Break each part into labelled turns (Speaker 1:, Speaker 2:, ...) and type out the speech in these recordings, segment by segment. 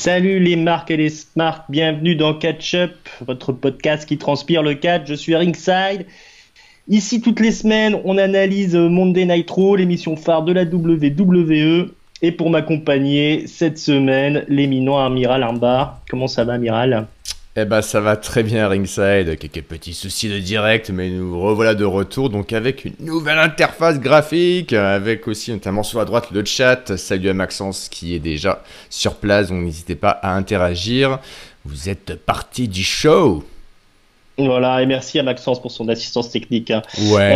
Speaker 1: Salut les marques et les smarts, bienvenue dans Catch Up, votre podcast qui transpire le catch. Je suis Ringside. Ici toutes les semaines, on analyse Monday Nitro, l'émission phare de la WWE. Et pour m'accompagner cette semaine, l'éminent Amiral Armbar. Comment ça va, Amiral?
Speaker 2: Eh ben ça va très bien Ringside, quelques petits soucis de direct, mais nous revoilà de retour donc avec une nouvelle interface graphique, avec aussi notamment sur la droite le chat. Salut à Maxence qui est déjà sur place, donc n'hésitez pas à interagir. Vous êtes parti du show.
Speaker 1: Voilà, et merci à Maxence pour son assistance technique. Hein.
Speaker 2: Ouais.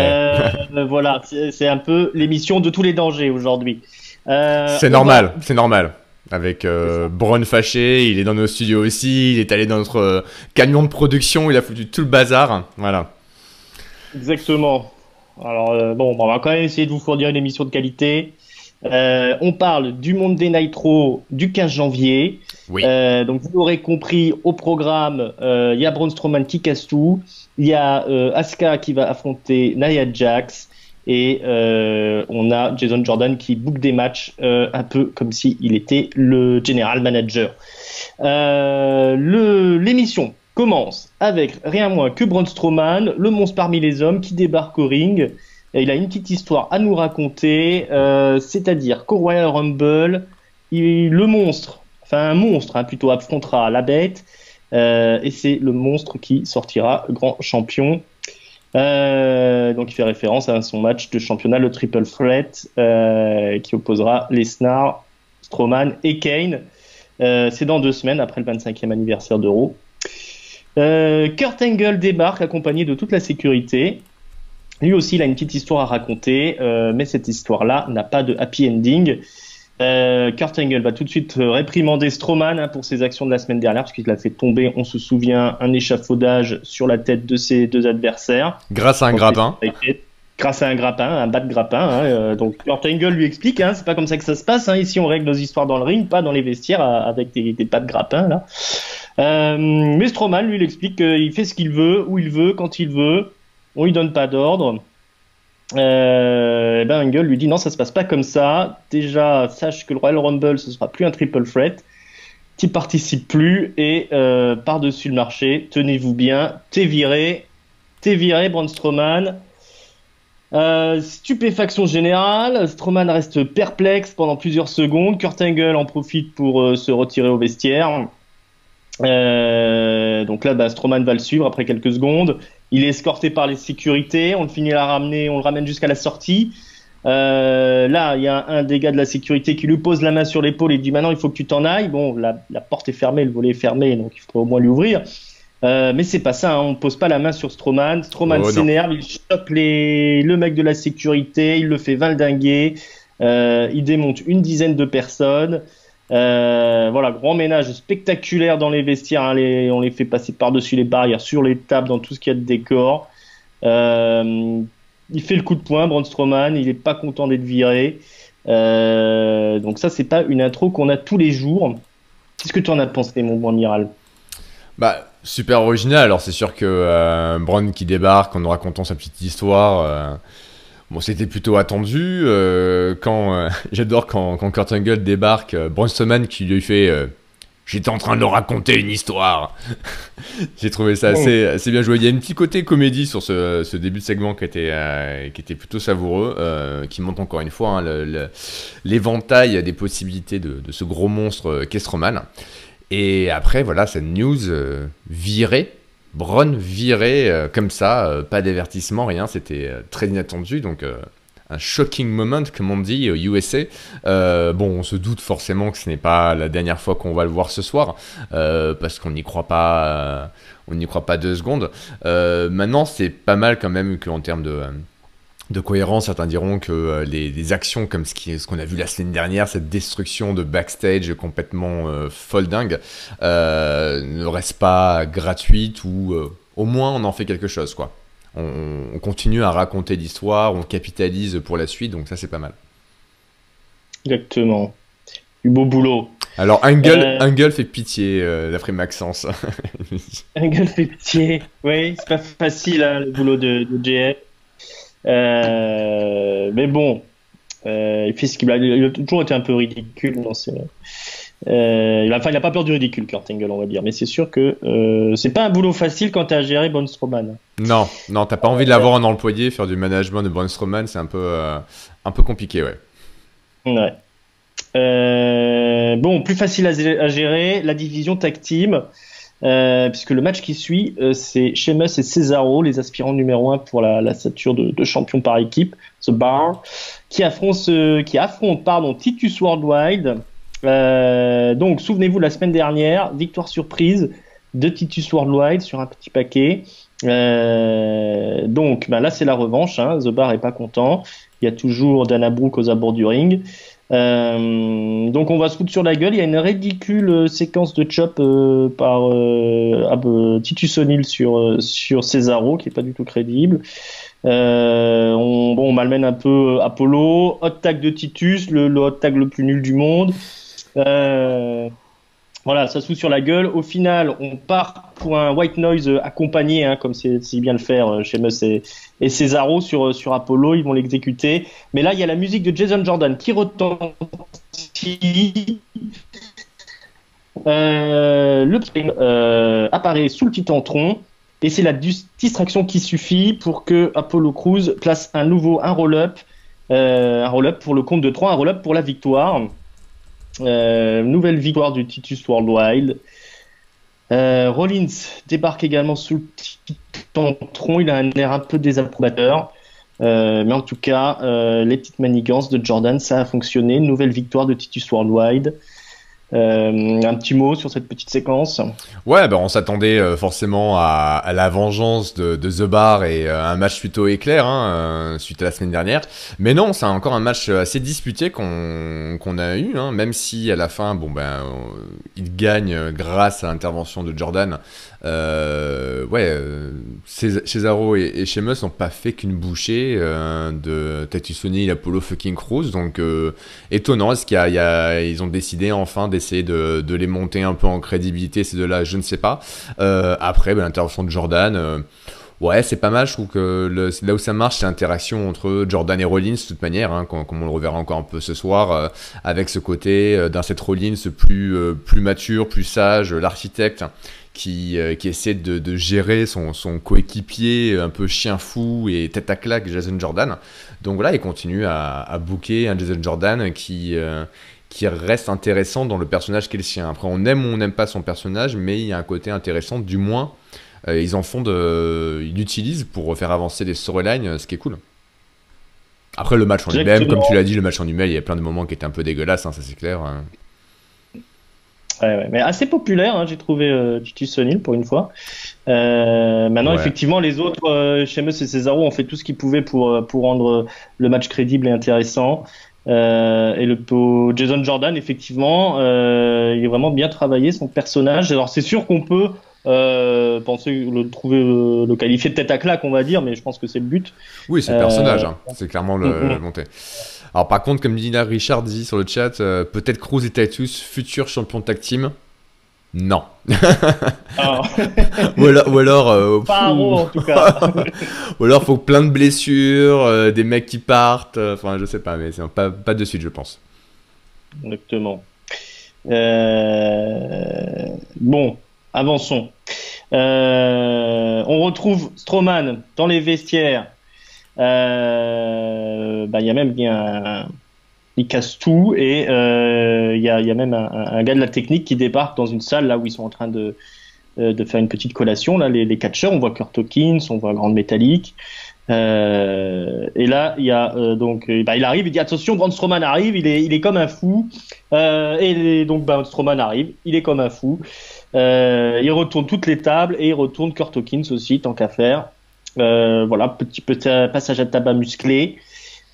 Speaker 1: Euh, voilà, c'est un peu l'émission de tous les dangers aujourd'hui.
Speaker 2: Euh, c'est normal, c'est normal avec euh, Bron fâché, il est dans nos studios aussi, il est allé dans notre euh, camion de production, il a foutu tout le bazar, voilà.
Speaker 1: Exactement. Alors euh, bon, on va quand même essayer de vous fournir une émission de qualité. on parle du monde des Nitro du 15 janvier.
Speaker 2: Oui.
Speaker 1: donc vous l'aurez compris, au programme, il y a Braun Strowman qui casse tout, il y a Asuka qui va affronter Nia Jax, et euh, on a Jason Jordan qui book des matchs euh, un peu comme s'il il était le general manager. Euh, l'émission commence avec rien moins que Braun Strowman, le monstre parmi les hommes, qui débarque au ring. Il a une petite histoire à nous raconter, c'est-à-dire qu'au Royal Rumble, il, le monstre, enfin un monstre hein, plutôt, affrontera la bête, et c'est le monstre qui sortira grand champion euh, donc il fait référence à son match de championnat, le Triple Threat, euh, qui opposera Lesnar, Strowman et Kane. Euh, c'est dans deux semaines après le 25e anniversaire d'Euro. Euh, Kurt Angle débarque accompagné de toute la sécurité. Lui aussi, il a une petite histoire à raconter, mais cette histoire-là n'a pas de happy ending. Euh, Kurt Angle va tout de suite euh, réprimander Strowman hein, pour ses actions de la semaine dernière, parce qu'il a fait tomber, on se souvient, un échafaudage sur la tête de ses deux adversaires.
Speaker 2: Grâce à un grappin.
Speaker 1: Grâce à un grappin, un bas de grappin. Hein, euh, donc Kurt Angle lui explique, hein, c'est pas comme ça que ça se passe. Hein, ici, on règle nos histoires dans le ring, pas dans les vestiaires avec des, des de grappin. Là. mais Strowman, lui, il explique qu'il fait ce qu'il veut, où il veut, quand il veut. On lui donne pas d'ordre. Euh, ben Angle lui dit non, ça se passe pas comme ça. Déjà, sache que le Royal Rumble, ce sera plus un triple threat. Tu participes plus et euh, par-dessus le marché, tenez-vous bien, t'es viré, t'es viré, Braun Strowman. Euh, stupéfaction générale, Strowman reste perplexe pendant plusieurs secondes. Kurt Angle en profite pour euh, se retirer au vestiaire. Donc là, bah, Strowman va le suivre après quelques secondes. Il est escorté par les sécurités. On le finit à ramener, on le ramène jusqu'à la sortie. Euh, là, il y a un des gars de la sécurité qui lui pose la main sur l'épaule et dit maintenant il faut que tu t'en ailles. Bon, la, porte est fermée, le volet est fermé, donc il faudrait au moins lui ouvrir. Euh, mais c'est pas ça, hein. on pose pas la main sur Strowman. Strowman oh, s'énerve, il chope les... le mec de la sécurité, il le fait valdinguer, euh, il démonte une dizaine de personnes. Euh, voilà, grand ménage spectaculaire dans les vestiaires. Hein, on les fait passer par-dessus les barrières, sur les tables, dans tout ce qu'il y a de décor. Euh, il fait le coup de poing, Braun Strowman. Il est pas content d'être viré. Euh, donc ça, c'est pas une intro qu'on a tous les jours. Qu'est-ce que tu en as pensé, mon bon amiral?
Speaker 2: Bah, super original. Alors c'est sûr que Braun qui débarque en nous racontant sa petite histoire Bon, c'était plutôt attendu. Euh, quand euh, j'adore quand, quand Kurt Angle débarque, euh, qui lui fait J'étais en train de leur raconter une histoire. J'ai trouvé ça assez, assez, bien joué. Il y a un petit côté comédie sur ce, ce début de segment qui était, qui était plutôt savoureux, qui montre encore une fois hein, l'éventail des possibilités de, de, ce gros monstre Kestroman. Et après, voilà, cette news virée Bron viré euh, comme ça, euh, pas d'avertissement, rien, c'était euh, très inattendu, donc un shocking moment, comme on dit, au USA. bon, on se doute forcément que ce n'est pas la dernière fois qu'on va le voir ce soir, parce qu'on n'y croit pas, on n'y croit pas deux secondes. maintenant, c'est pas mal quand même qu'en termes de de cohérence. Certains diront que euh, les, actions comme ce qu'on a vu la semaine dernière, cette destruction de backstage complètement euh, folle dingue, euh, ne reste pas gratuite ou au moins on en fait quelque chose. quoi. On, continue à raconter l'histoire, on capitalise pour la suite, donc ça c'est pas mal.
Speaker 1: Exactement. Du beau boulot.
Speaker 2: Alors Angle, fait pitié d'après Maxence.
Speaker 1: Angle fait pitié, oui, c'est pas facile hein, le boulot de, de JF. Euh, mais bon, euh, il a, il a toujours été un peu ridicule dans ses, Euh, enfin, il n'a pas peur du ridicule, Kurt Angle, on va dire. Mais c'est sûr que euh, c'est pas un boulot facile quand tu as géré Braun Strowman.
Speaker 2: Non, non, t'as pas envie de l'avoir en employé, faire du management de Braun Strowman, c'est un peu, euh, un peu compliqué, ouais.
Speaker 1: Ouais. bon, plus facile à, gérer, la division tag team. Puisque le match qui suit, c'est Sheamus et Cesaro, les aspirants numéro 1 pour la, la stature de, de, champion par équipe, The Bar, qui affrontent, qui affrontent pardon, Titus Worldwide, euh, donc, souvenez-vous, la semaine dernière, victoire surprise de Titus Worldwide sur un petit paquet. Euh, donc, bah là, c'est la revanche. Hein. The Bar est pas content. Il y a toujours Dana Brooke aux abords du ring. Euh, donc, on va se foutre sur la gueule. Il y a une ridicule séquence de chop par Titus O'Neill sur sur Cesaro, qui est pas du tout crédible. on, bon, on malmène un peu Apollo. Hot tag de Titus, le, hot tag le plus nul du monde. Euh, voilà, ça se sur la gueule. Au final, on part pour un white noise accompagné, hein, comme c'est si bien le faire euh, chez Mus et, Cesaro sur, euh, sur Apollo. Ils vont l'exécuter. Mais là, il y a la musique de Jason Jordan qui retentit. Euh, le euh, apparaît sous le titantron et c'est la distraction qui suffit pour que Apollo Crews place un nouveau un roll-up, un roll-up pour le compte de 3, un roll-up pour la victoire. Euh, nouvelle victoire du Titus Worldwide. Euh, Rollins débarque également sous le tronc. Il a un air un peu désapprobateur. Euh, mais en tout cas, les petites manigances de Jordan, ça a fonctionné. Nouvelle victoire de Titus Worldwide. Euh, un petit mot sur cette petite séquence
Speaker 2: Ouais, bah on s'attendait euh, forcément à, la vengeance de, The Bar et euh, un match plutôt éclair hein, suite à la semaine dernière. Mais non, c'est encore un match assez disputé qu'on a eu, hein, même si à la fin, bon ben, il gagne grâce à l'intervention de Jordan. Ouais, Cesaro et, et n'ont pas fait qu'une bouchée de Tatus O'Neill et Apollo fucking Cruz, donc étonnant. Est-ce qu'ils ont décidé enfin des essayer de, les monter un peu en crédibilité, ces deux-là, je ne sais pas. Euh, après, ben, l'intervention de Jordan, euh, ouais, c'est pas mal. Je trouve que le, là où ça marche, c'est l'interaction entre Jordan et Rollins, de toute manière, hein, comme, on le reverra encore un peu ce soir, euh, avec ce côté d'un set Rollins plus mature, plus sage, l'architecte. Qui, qui, essaie de, gérer son, son coéquipier un peu chien fou et tête à claque Jason Jordan. Donc voilà, il continue à, à booker un Jason Jordan qui, qui reste intéressant dans le personnage qu'est le sien. Après, on aime ou on n'aime pas son personnage, mais il y a un côté intéressant, du moins, euh, ils en font de. Ils l'utilisent pour faire avancer des storylines, ce qui est cool. Après, le match en lui-même, comme tu l'as dit, le match en lui-même, il y a plein de moments qui étaient un peu dégueulasses, hein, ça c'est clair. Hein.
Speaker 1: Ouais, ouais, mais assez populaire, hein, j'ai trouvé euh, Titus O'Neill pour une fois. Euh, maintenant, effectivement, les autres, euh, Sheamus et Cesaro ont fait tout ce qu'ils pouvaient pour, pour rendre le match crédible et intéressant. Euh, et le Jason Jordan, effectivement, euh, il est vraiment bien travaillé son personnage. Alors c'est sûr qu'on peut euh, penser le trouver le, qualifier de tête à claque, on va dire, mais je pense que c'est le but.
Speaker 2: Oui, c'est le personnage, hein. c'est clairement le, monté. Alors par contre, comme dit Richard dit sur le chat, peut-être Cruz et Titus, futur champion tag team? Non. Ah. ou alors, ou alors
Speaker 1: euh, en tout cas.
Speaker 2: ou alors faut plein de blessures, euh, des mecs qui partent. Euh, enfin, je sais pas, mais c'est pas, pas de suite, je pense.
Speaker 1: Exactement. Bon, avançons. on retrouve Strowman dans les vestiaires. Bah, il y a même il casse tout et euh, il y, a, même un, gars de la technique qui débarque dans une salle là où ils sont en train de, euh, faire une petite collation. Là les, catcheurs on voit Kurt Hawkins on voit Grande Métallique euh, et là il y a euh, donc bah, il arrive il dit attention Braun Strowman arrive il est il est comme un fou. Euh, et donc bah, Strowman arrive il est comme un fou. Il retourne toutes les tables et il retourne Kurt Hawkins aussi tant qu'à faire voilà petit petit passage à tabac musclé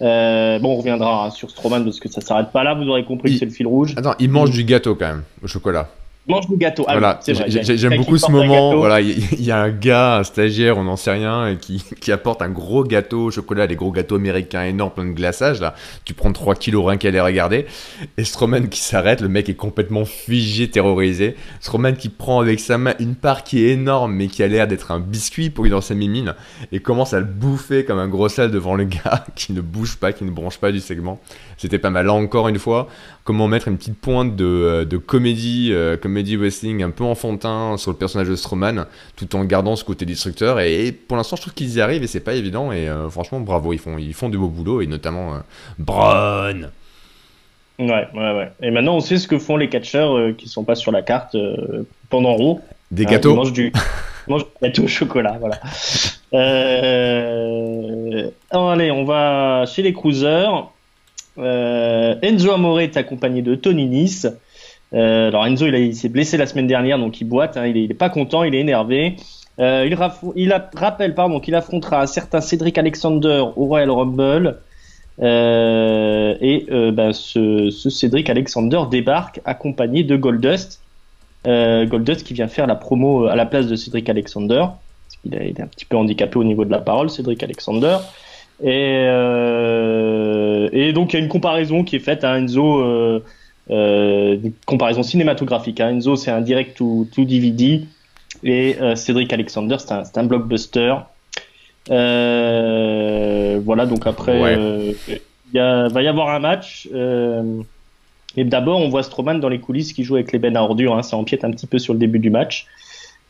Speaker 1: euh, bon, on reviendra sur Strowman parce que ça s'arrête pas là. Vous aurez compris que c'est le fil rouge.
Speaker 2: Attends, il mange du gâteau quand même, au chocolat.
Speaker 1: Mange du gâteau. Ah
Speaker 2: voilà, j'aime beaucoup ce moment. Voilà, il y, a un gars, un stagiaire, on n'en sait rien, qui, qui, apporte un gros gâteau au chocolat, des gros gâteaux américains énormes, plein de glaçage. Là, tu prends 3 kilos rien qu'à les regarder. Et Strowman qui s'arrête, le mec est complètement figé, terrorisé. Strowman qui prend avec sa main une part qui est énorme, mais qui a l'air d'être un biscuit pour lui dans sa mimine, et commence à le bouffer comme un gros sale devant le gars qui ne bouge pas, qui ne branche pas du segment. C'était pas mal. Là encore une fois, comment mettre une petite pointe de, euh, de comédie, euh, comédie wrestling un peu enfantin sur le personnage de Strowman, tout en gardant ce côté destructeur. Et, pour l'instant, je trouve qu'ils y arrivent et c'est pas évident. Et euh, franchement, bravo, ils font, ils font du beau boulot et notamment Braun.
Speaker 1: Ouais, ouais, ouais. Et maintenant, on sait ce que font les catcheurs qui sont pas sur la carte pendant Raw.
Speaker 2: Des gâteaux.
Speaker 1: Ils mangent du, gâteau au chocolat, voilà. allez, on va chez les cruisers. Euh, Enzo Amore est accompagné de Tony Nice. Euh, alors Enzo, il, s'est blessé la semaine dernière, donc il boite. Hein, il, est, pas content, il est énervé. Euh, il, il rappelle pardon qu'il affrontera un certain Cédric Alexander au Royal Rumble. et ben, ce, ce, Cédric Alexander débarque accompagné de Goldust. Goldust qui vient faire la promo à la place de Cédric Alexander. Il est un petit peu handicapé au niveau de la parole, Cédric Alexander. Et, euh, et donc il y a une comparaison qui est faite à Enzo, euh, comparaison cinématographique. Hein. Enzo c'est un direct to, to DVD et euh, Cédric Alexander c'est un, un, blockbuster. Euh, voilà donc après il va y avoir un match. et d'abord on voit Strowman dans les coulisses qui joue avec les bennes à ordures. Hein. Ça empiète un petit peu sur le début du match.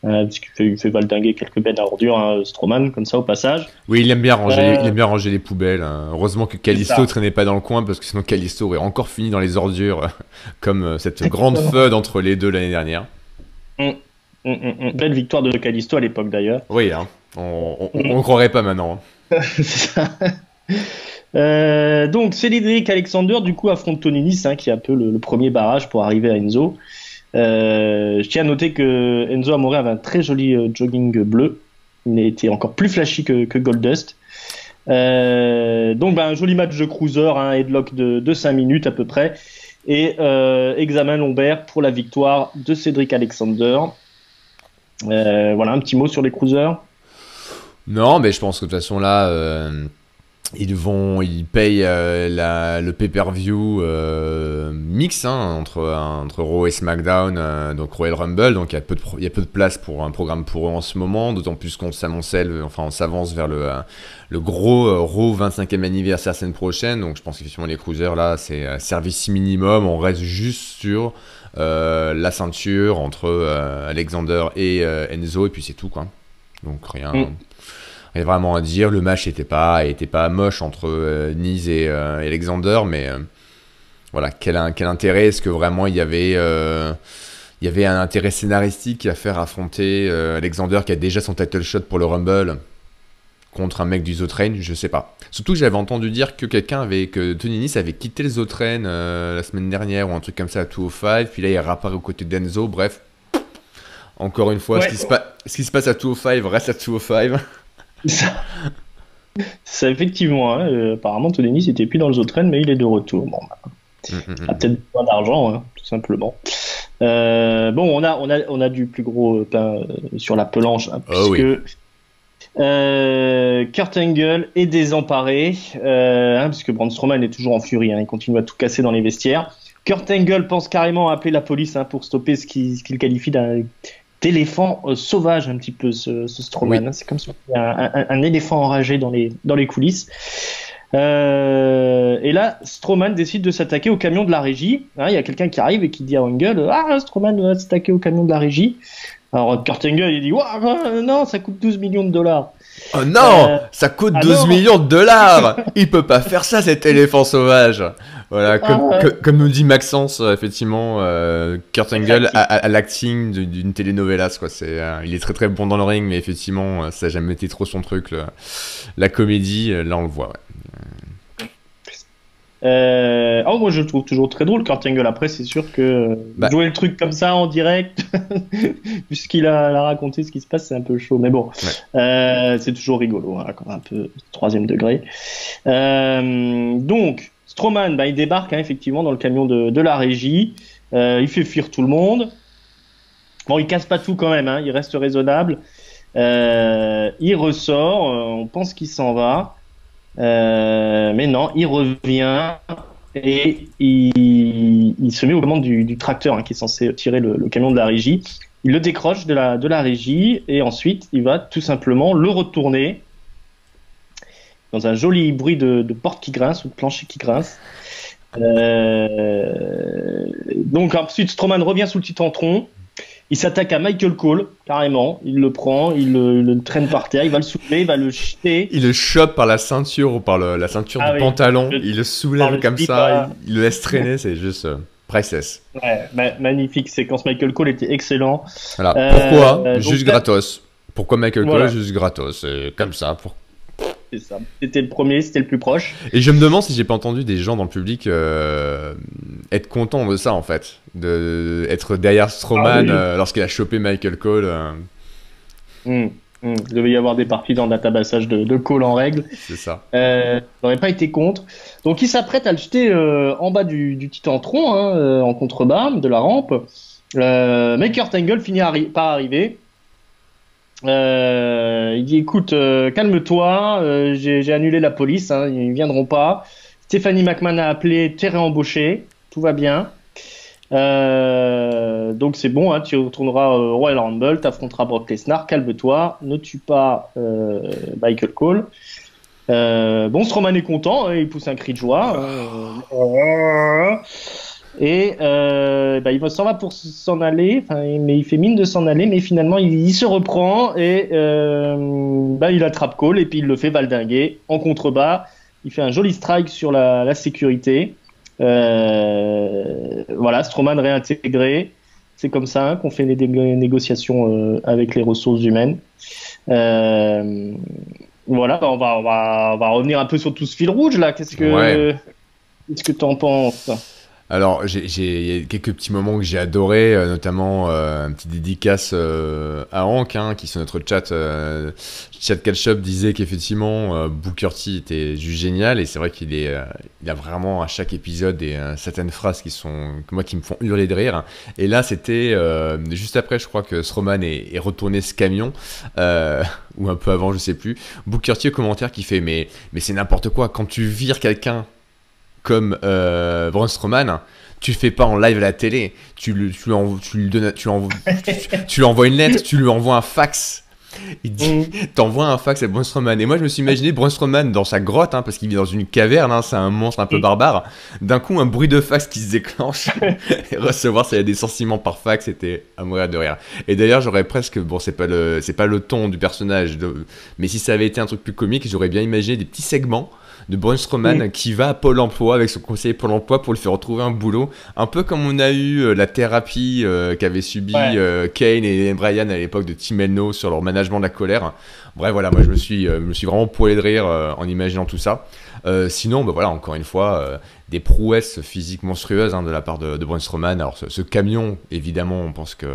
Speaker 1: Euh, parce qu'il fait, il fait valdinguer quelques bêtes à ordures, hein, Stroman, comme ça au passage.
Speaker 2: Oui, il aime bien ranger, euh, il aime bien ranger les poubelles. Hein. Heureusement que Callisto traînait pas dans le coin, parce que sinon Callisto aurait encore fini dans les ordures, comme euh, cette grande feud entre les deux l'année dernière.
Speaker 1: Mmh, mmh, mmh, Belle victoire de Callisto à l'époque d'ailleurs.
Speaker 2: Oui, hein. on, on, croirait pas maintenant.
Speaker 1: C'est ça. Euh, donc Cédric Alexander du coup affronte Tony Nice hein, qui est un peu le, le, premier barrage pour arriver à Enzo. Euh, je tiens à noter que Enzo Amore avait un très joli euh, jogging bleu. Il était encore plus flashy que, Goldust. Euh, donc ben, un joli match de cruiser, un headlock de, de 5 minutes à peu près. Et examen lombaire pour la victoire de Cédric Alexander. Voilà un petit mot sur les cruisers.
Speaker 2: Non, mais je pense que de toute façon là, ils vont, ils payent euh, la, le pay-per-view euh, mix hein, entre entre Raw et SmackDown, euh, donc Royal Rumble. Donc il y a peu de il y a peu de place pour un programme pour eux en ce moment, d'autant plus qu'on s'amoncelle, enfin on s'avance vers le le gros Raw 25e anniversaire semaine prochaine. Donc je pense qu'effectivement les cruisers là c'est service minimum. On reste juste sur la ceinture entre Alexander et Enzo et puis c'est tout quoi. Donc rien. Mm rien vraiment à dire. Le match n'était pas, était pas moche entre euh, Nice et, euh, Alexander, mais euh, voilà, quel, quel intérêt? Est-ce que vraiment il y avait il y avait un intérêt scénaristique à faire affronter Alexander qui a déjà son title shot pour le Rumble contre un mec du Zotrain, je sais pas. Surtout j'avais entendu dire que quelqu'un avait, que Tony Nice avait quitté le Zotrain la semaine dernière ou un truc comme ça à 205, puis là il réapparaît aux côtés d'Enzo, bref. Encore une fois, ce, qui se ce, qui se passe à 205 reste à 205.
Speaker 1: Ça, ça effectivement. Hein, euh, apparemment, Tony Nice était plus dans le Zotren, mais il est de retour. Bon, bah, il a peut-être besoin d'argent, hein, tout simplement. Euh, bon, on a, on, a, on a du plus gros pain euh, sur la pelanche, hein, oh puisque Kurt Angle est désemparé, hein, puisque Braun Strowman est toujours en furie, il continue à tout casser dans les vestiaires. Kurt Angle pense carrément à appeler la police pour stopper ce qu'il qualifie d'un d'éléphant euh, sauvage un petit peu ce, ce Strowman. Hein. C'est comme si un, un, un, éléphant enragé dans les dans les coulisses. Euh, et là, Strowman décide de s'attaquer au camion de la régie. Hein, il y a quelqu'un qui arrive et qui dit à Angle Ah, Strowman va s'attaquer au camion de la régie. Alors Kurt Angle, il dit euh, Non, ça coûte 12 millions de dollars.
Speaker 2: Oh non, euh, ça coûte 12 millions de dollars. il peut pas faire ça, cet éléphant sauvage. Voilà, ah, comme, nous dit Maxence, euh, effectivement, euh, Kurt Angle à, l'acting d'une telenovelas, quoi. C'est, euh, il est très très bon dans le ring, mais effectivement, ça n'a jamais été trop son truc. La comédie, là, on le voit.
Speaker 1: oh, moi je le trouve toujours très drôle Kurt Angle. Après, c'est sûr que bah. jouer le truc comme ça en direct, puisqu'il a, a, raconté ce qui se passe, c'est un peu chaud. Mais bon, c'est toujours rigolo, hein, un peu troisième degré. donc, Strowman, bah, il débarque hein, effectivement dans le camion de, la régie. Euh, il fait fuir tout le monde. Bon, il casse pas tout quand même, hein, il reste raisonnable. Euh, il ressort, euh, on pense qu'il s'en va, mais non, il revient et il, se met aux commandes du, tracteur hein, qui est censé tirer le, camion de la régie. Il le décroche de la régie et ensuite il va tout simplement le retourner dans un joli bruit de, de porte qui grince ou de plancher qui grince. Euh, donc ensuite Stroman revient sous le titantron. Il s'attaque à Michael Cole, carrément. Il le prend, il le, traîne par terre, il va le soulever, il va le jeter.
Speaker 2: Il le chope par la ceinture ou par le, la ceinture ah du oui, pantalon. Le, il le soulève comme ça, il, il, le laisse traîner, c'est juste euh, priceless.
Speaker 1: Ouais, ma magnifique séquence. Michael Cole était excellent.
Speaker 2: Voilà. Euh, Pourquoi? Juste gratos. Pourquoi Michael Cole. Juste gratos? Comme ça. Pour...
Speaker 1: C'est ça. C'était le premier, c'était le plus proche.
Speaker 2: Et je me demande si j'ai pas entendu des gens dans le public euh, être contents de ça en fait, de, être derrière Strowman ah, oui. euh, lorsqu'il a chopé Michael Cole. Euh...
Speaker 1: Mmh, mmh. Il devait y avoir des parties dans le databassage de, de Cole en règle.
Speaker 2: C'est ça.
Speaker 1: J'aurais pas été contre. Donc il s'apprête à le jeter en bas du, du Titantron, hein, euh, en contrebas de la rampe. Euh, mais Kurt Angle finit arri par arriver. Euh, il dit écoute, euh, calme-toi, euh, j'ai annulé la police, hein, ils viendront pas. Stephanie McMahon a appelé, t'es réembauché, tout va bien. Euh, donc c'est bon, hein, tu retourneras au Royal Rumble, t'affronteras Brock Lesnar, calme-toi, ne tue pas Michael Cole. bon, Strowman est content, hein, il pousse un cri de joie. Et euh, bah, il s'en va pour s'en aller, mais il fait mine de s'en aller, mais finalement il, il se reprend et euh, bah, il attrape Cole et puis il le fait valdinguer en contrebas. Il fait un joli strike sur la, la sécurité. Euh, voilà, Strowman réintégré. C'est comme ça hein, qu'on fait les négociations avec les ressources humaines. Voilà, bah, on va, on va, on va revenir un peu sur tout ce fil rouge là. Qu'est-ce que,
Speaker 2: ouais.
Speaker 1: qu'est-ce que t'en penses?
Speaker 2: Alors, j'ai quelques petits moments que j'ai adoré, euh, notamment euh, un petit dédicace euh, à Hank, hein, qui sur notre chat, euh, chat catch-up disait qu'effectivement euh, Booker T était juste génial, et c'est vrai qu'il est, il a vraiment à chaque épisode des certaines phrases qui sont, moi, qui me font hurler de rire. Et là, c'était juste après, je crois que Stroman est, est retourné ce camion, ou un peu avant, je sais plus. Booker T au commentaire qui fait, mais, mais c'est n'importe quoi, quand tu vires quelqu'un comme euh, Braun Strowman, tu le fais pas en live à la télé. Tu lui, tu lui, envoies, tu lui, donnes, tu lui, envoies, tu, lui envoies une lettre, tu lui envoies un fax. Il dit, mm. t'envoies un fax à Braun Strowman. Et moi, je me suis imaginé Braun Strowman dans sa grotte, hein, parce qu'il vit dans une caverne, hein, c'est un monstre un peu mm. barbare. D'un coup, un bruit de fax qui se déclenche. et recevoir ça, y a des sentiments par fax, c'était à mourir de rire. Et d'ailleurs, j'aurais presque, bon, c'est pas le, c'est pas le ton du personnage, de, mais si ça avait été un truc plus comique, j'aurais bien imaginé des petits segments de Braun Strowman oui. qui va à Pôle emploi avec son conseiller Pôle emploi pour lui faire retrouver un boulot. Un peu comme on a eu euh, la thérapie euh, qu'avaient subi ouais. euh, Kane et Brian à l'époque de Team Elno sur leur management de la colère. Bref, voilà, moi je me suis, euh, me suis vraiment poilé de rire en imaginant tout ça. sinon, bah, voilà, encore une fois, des prouesses physiques monstrueuses hein, de la part de, de Braun Strowman. Alors, ce, ce, camion, évidemment, on pense que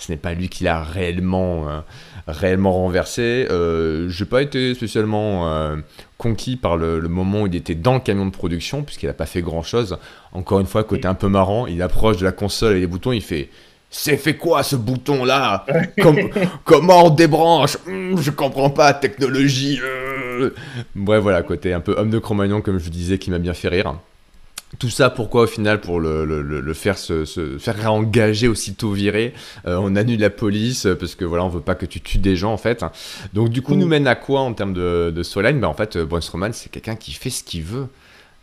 Speaker 2: ce n'est pas lui qui l'a réellement, euh, réellement renversé. Euh, je n'ai pas été spécialement euh, conquis par le, le, moment où il était dans le camion de production, puisqu'il n'a pas fait grand-chose. Encore une fois, côté un peu marrant, il approche de la console et les boutons, il fait... C'est fait quoi ce bouton là Com Comment on débranche mmh, Je comprends pas, technologie. Euh... Bref, voilà, côté un peu homme de Cro-Magnon, comme je disais, qui m'a bien fait rire. Tout ça, pourquoi au final Pour le, le, le faire se, se, faire réengager aussitôt viré. Euh, on annule la police euh, parce que voilà, on veut pas que tu tues des gens en fait. Donc du coup, mmh. nous mène à quoi en termes de, de storyline ben, En fait, euh, Braun Strowman, c'est quelqu'un qui fait ce qu'il veut.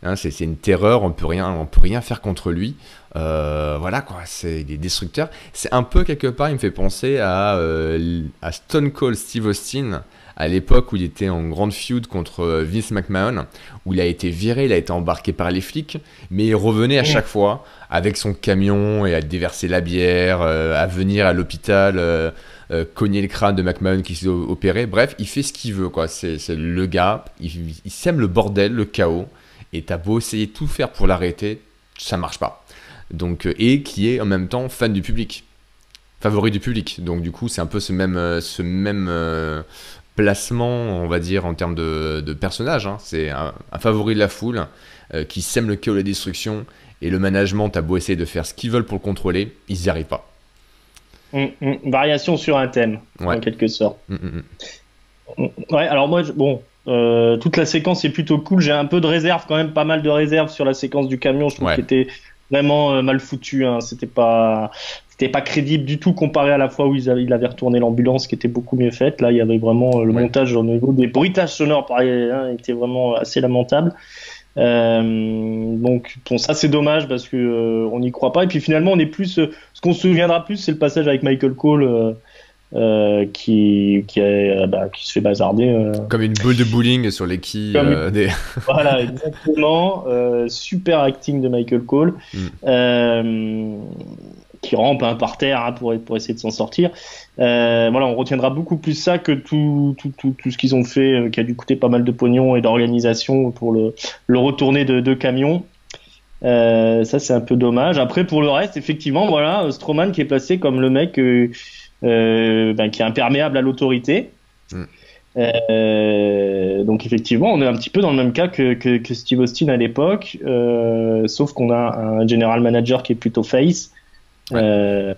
Speaker 2: Hein, c'est une terreur, on peut rien, on peut rien faire contre lui. Euh, voilà quoi, c'est il est destructeur. C'est un peu quelque part, il me fait penser à, euh, à Stone Cold Steve Austin à l'époque où il était en grande feud contre euh, Vince McMahon, où il a été viré, il a été embarqué par les flics, mais il revenait à chaque fois avec son camion et à déverser la bière, euh, à venir à l'hôpital, euh, euh, cogner le crâne de McMahon qui s'est opéré. Bref, il fait ce qu'il veut, quoi. C'est le gars, il, il, sème le bordel, le chaos, et t'as beau essayer de tout faire pour l'arrêter, ça marche pas. Donc, et qui est en même temps fan du public favori du public. Donc du coup, c'est un peu ce même, ce même euh, placement, on va dire, en termes de, de personnage. Hein. C'est un, un, favori de la foule euh, qui sème le chaos et la destruction. Et le management a beau essayer de faire ce qu'ils veulent pour le contrôler, ils n'y arrivent pas.
Speaker 1: Mm, mm. Variation sur un thème, en quelque sorte. Ouais, alors moi, bon, euh, toute la séquence est plutôt cool. J'ai un peu de réserve, quand même pas mal de réserve sur la séquence du camion. Je trouve qu'elle était vraiment euh, mal foutue. Hein. C'était pas, c'était pas crédible du tout comparé à la fois où il avait, il avait retourné l'ambulance, qui était beaucoup mieux faite. Là, il y avait vraiment euh, le montage au niveau des bruitages sonores, pareil, hein, était vraiment assez lamentable. Euh, donc bon, ça c'est dommage parce que euh, on n'y croit pas. Et puis finalement, on est plus, ce qu'on se souviendra plus, c'est le passage avec Michael Cole. Qui qui, est, bah, qui se fait bazarder.
Speaker 2: Comme une boule de bowling sur les quilles des...
Speaker 1: voilà, exactement. super acting de Michael Cole. Mm qui rampe un par terre hein, pour, pour essayer de s'en sortir. Euh, voilà, on retiendra beaucoup plus ça que tout, tout, tout, tout ce qu'ils ont fait, euh, qui a dû coûter pas mal de pognon et d'organisation pour le, le retourner de, de camions. Euh, ça, c'est un peu dommage. Après, pour le reste, effectivement, voilà, Strowman qui est placé comme le mec ben, qui est imperméable à l'autorité. Mm. Euh, donc effectivement, on est un petit peu dans le même cas que, que, que Steve Austin à l'époque, euh, sauf qu'on a un general manager qui est plutôt face euh,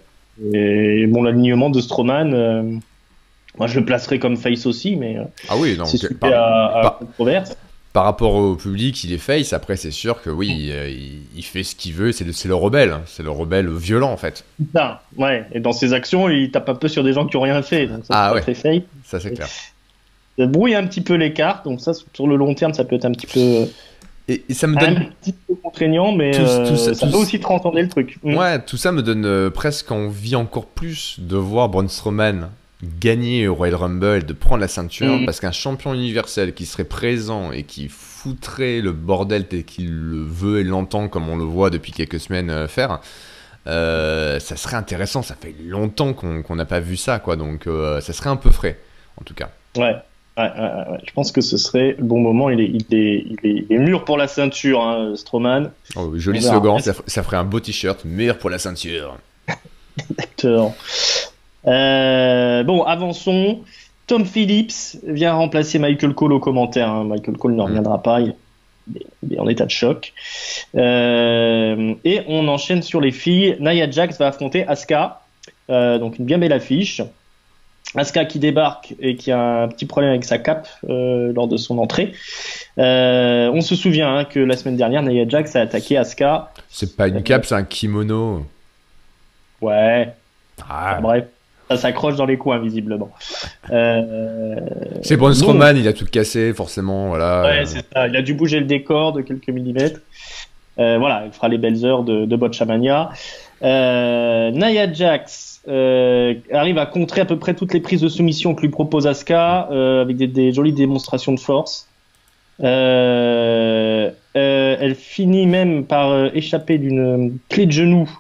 Speaker 1: et bon, l'alignement de Strowman, euh, moi je le placerai comme face aussi, mais euh,
Speaker 2: ah oui, non,
Speaker 1: c'est par, à,
Speaker 2: par rapport au public, il est face. Après, c'est sûr que oui, il, fait ce qu'il veut. C'est le, le, rebelle. C'est le rebelle violent, en fait.
Speaker 1: Ça, ouais. Et dans ses actions, il tape un peu sur des gens qui ont rien fait. Donc ça,
Speaker 2: ah ouais. Ça, c'est clair.
Speaker 1: Ça brouille un petit peu les cartes. Donc ça, sur le long terme, ça peut être un petit peu
Speaker 2: et, ça me donne.
Speaker 1: Un petit peu contraignant, mais euh, ça, peut aussi transcender le truc.
Speaker 2: Mm. Ouais, tout ça me donne euh, presque envie encore plus de voir Braun Strowman gagner au Royal Rumble, de prendre la ceinture, mm. parce qu'un champion universel qui serait présent et qui foutrait le bordel tel qu'il le veut et l'entend, comme on le voit depuis quelques semaines euh, faire. ça serait intéressant, ça fait longtemps qu'on n'a pas vu ça, quoi, donc ça serait un peu frais, en tout cas.
Speaker 1: Ouais, je pense que ce serait le bon moment. Il est, il est, il est, mûr pour la ceinture, hein, Strowman.
Speaker 2: Oh, joli slogan, ça, ferait un beau t-shirt, mûr pour la ceinture.
Speaker 1: D'accord. Euh, bon, avançons. Tom Phillips vient remplacer Michael Cole au commentaire. Hein. Michael Cole ne mm. reviendra pas. Il, est en état de choc. Euh, et on enchaîne sur les filles. Nia Jax va affronter Asuka. Euh, donc une bien belle affiche. Asuka qui débarque et qui a un petit problème avec sa cape euh, lors de son entrée. Euh, on se souvient hein, que la semaine dernière, Nia Jax a attaqué Asuka.
Speaker 2: C'est pas une cape, c'est un kimono.
Speaker 1: Ouais. Ah. bref, ça s'accroche dans les coins visiblement. Euh,
Speaker 2: c'est Braun Strowman, il a tout cassé forcément, voilà.
Speaker 1: Ouais, c'est ça. Il a dû bouger le décor de quelques millimètres. voilà, il fera les belles heures de, de Botchamania. Nia Jax euh, arrive à contrer à peu près toutes les prises de soumission que lui propose Asuka euh, avec des, jolies démonstrations de force. Euh, elle finit même par échapper d'une clé de genou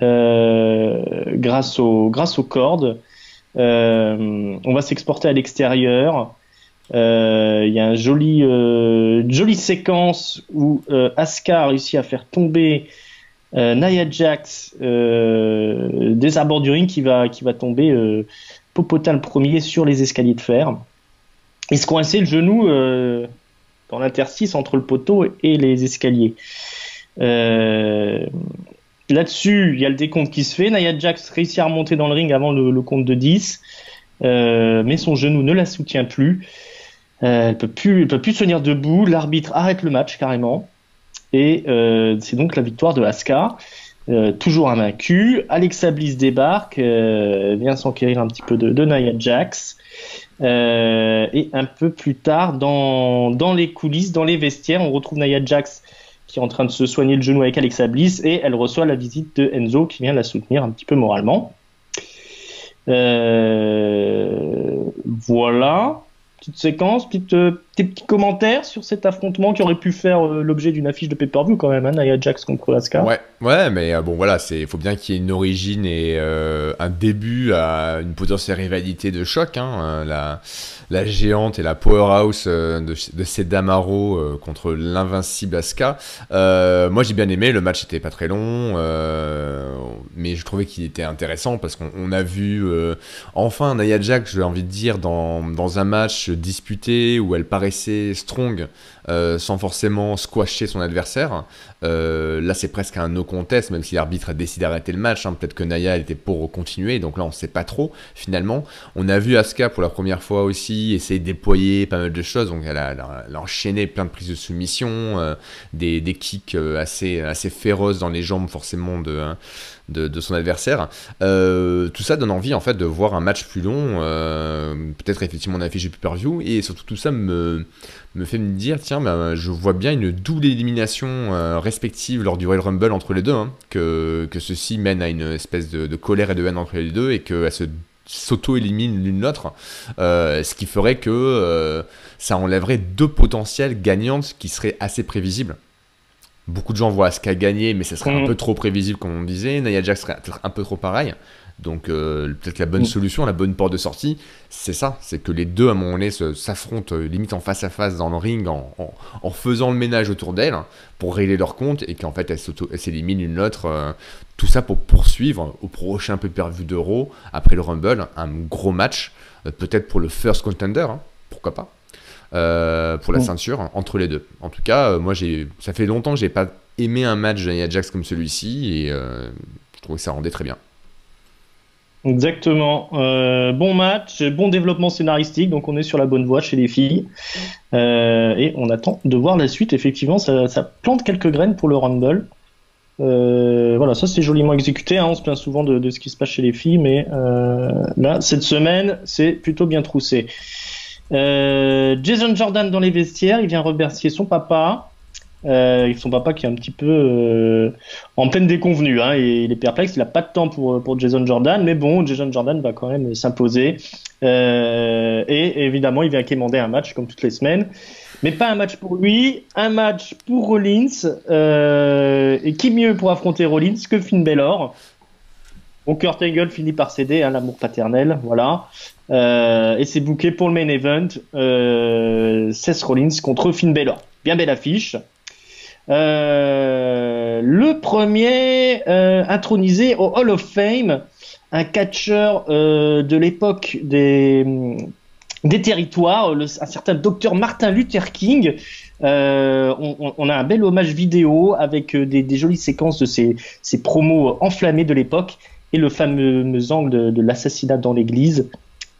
Speaker 1: grâce, au, grâce aux cordes. on va s'exporter à l'extérieur. Il y a une joli, jolie séquence où Asuka a réussi à faire tomber Nia Jax euh, des abords du ring qui va, qui va tomber euh, popotin premier sur les escaliers de fer. Il se coinçait le genou euh, dans l'interstice entre le poteau et les escaliers. Euh, là-dessus, il y a le décompte qui se fait. Nia Jax réussit à remonter dans le ring avant le, compte de 10, mais son genou ne la soutient plus. elle peut plus, peut plus tenir debout. L'arbitre arrête le match carrément. Et euh, c'est donc la victoire de Asuka. Euh, toujours invaincu. Alexa Bliss débarque, euh, vient s'enquérir un petit peu de, de Nia Jax. Et un peu plus tard, dans, les coulisses, dans les vestiaires, on retrouve Nia Jax qui est en train de se soigner le genou avec Alexa Bliss et elle reçoit la visite de Enzo qui vient la soutenir un petit peu moralement. Voilà petite séquence, petite, euh, petits commentaires sur cet affrontement qui aurait pu faire euh, l'objet d'une affiche de pay-per-view quand même, hein, Jax contre Asuka.
Speaker 2: Ouais, ouais, mais euh, bon voilà, c'est faut bien qu'il y ait une origine et un début à une potentielle rivalité de choc. Hein, la, la géante et la powerhouse de, de Sedamaro contre l'invincible Asuka. moi j'ai bien aimé, le match était pas très long, mais je trouvais qu'il était intéressant parce qu'on a vu euh, enfin Nia Jax, j'ai envie de dire, dans, dans, un match disputé où elle paraissait strong euh, sans forcément squasher son adversaire. Euh, là, c'est presque un no contest, même si l'arbitre a décidé d'arrêter le match. Hein. Peut-être que Naya était pour continuer, donc là, on ne sait pas trop finalement. On a vu Asuka pour la première fois aussi essayer de déployer pas mal de choses, donc elle a, enchaîné plein de prises de soumission, des, des, kicks assez, assez féroces dans les jambes forcément de, hein, de, son adversaire. Euh, tout ça donne envie en fait de voir un match plus long, euh, peut-être effectivement une affiche plus view et surtout tout ça me, fait me dire tiens, bah, je vois bien une double élimination euh, respective lors du Royal Rumble entre les deux, hein, que, que ceci mène à une espèce de, colère et de haine entre les deux et qu'elles se s'auto-éliminent l'une l'autre, ce qui ferait que ça enlèverait deux potentielles gagnantes qui seraient assez prévisibles. Beaucoup de gens voient Asuka gagner, mais ce serait un mm. peu trop prévisible, comme on disait. Nia Jax serait peut-être un peu trop pareil. Donc, euh, peut-être la bonne mm. solution, la bonne porte de sortie, c'est ça. C'est que les deux, à un moment donné, s'affrontent euh, limite en face à face dans le ring, en, faisant le ménage autour d'elle, pour régler leur compte, et qu'en fait, elles s'éliminent l'une l'autre. Euh, tout ça pour poursuivre au prochain pay-per-view d'Euro, après le Rumble, un gros match, peut-être pour le first contender, hein, pourquoi pas. Euh, pour la ceinture entre les deux. En tout cas, euh, moi, j'ai, ça fait longtemps que j'ai pas aimé un match de Nia Jax comme celui-ci et euh, je trouvais que ça rendait très bien.
Speaker 1: Exactement. bon match, bon développement scénaristique, donc on est sur la bonne voie chez les filles. et on attend de voir la suite. Effectivement, ça, plante quelques graines pour le Rumble. voilà, ça c'est joliment exécuté. Hein. on se plaint souvent de, de, ce qui se passe chez les filles, mais là, cette semaine, c'est plutôt bien troussé. Euh, Jason Jordan dans les vestiaires, il vient remercier son papa. Euh, son papa qui est un petit peu euh, en pleine déconvenue. Hein, et il est perplexe, il n'a pas de temps pour, pour Jason Jordan, mais bon, Jason Jordan va quand même s'imposer. Et évidemment, il vient quémander un match comme toutes les semaines. Mais pas un match pour lui, un match pour Rollins. Et qui mieux pour affronter Rollins que Finn Balor? Bon, Kurt Angle finit par céder à hein, l'amour paternel, voilà. Euh, et c'est booké pour le main event, euh, Seth Rollins contre Finn Balor. Bien belle affiche. Euh, le premier euh, intronisé au Hall of Fame, un catcheur de l'époque des, des territoires, un certain docteur Martin Luther King. On, a un bel hommage vidéo avec des, des jolies séquences de ces, ces promos enflammés de l'époque et le fameux angle de, l'assassinat dans l'église.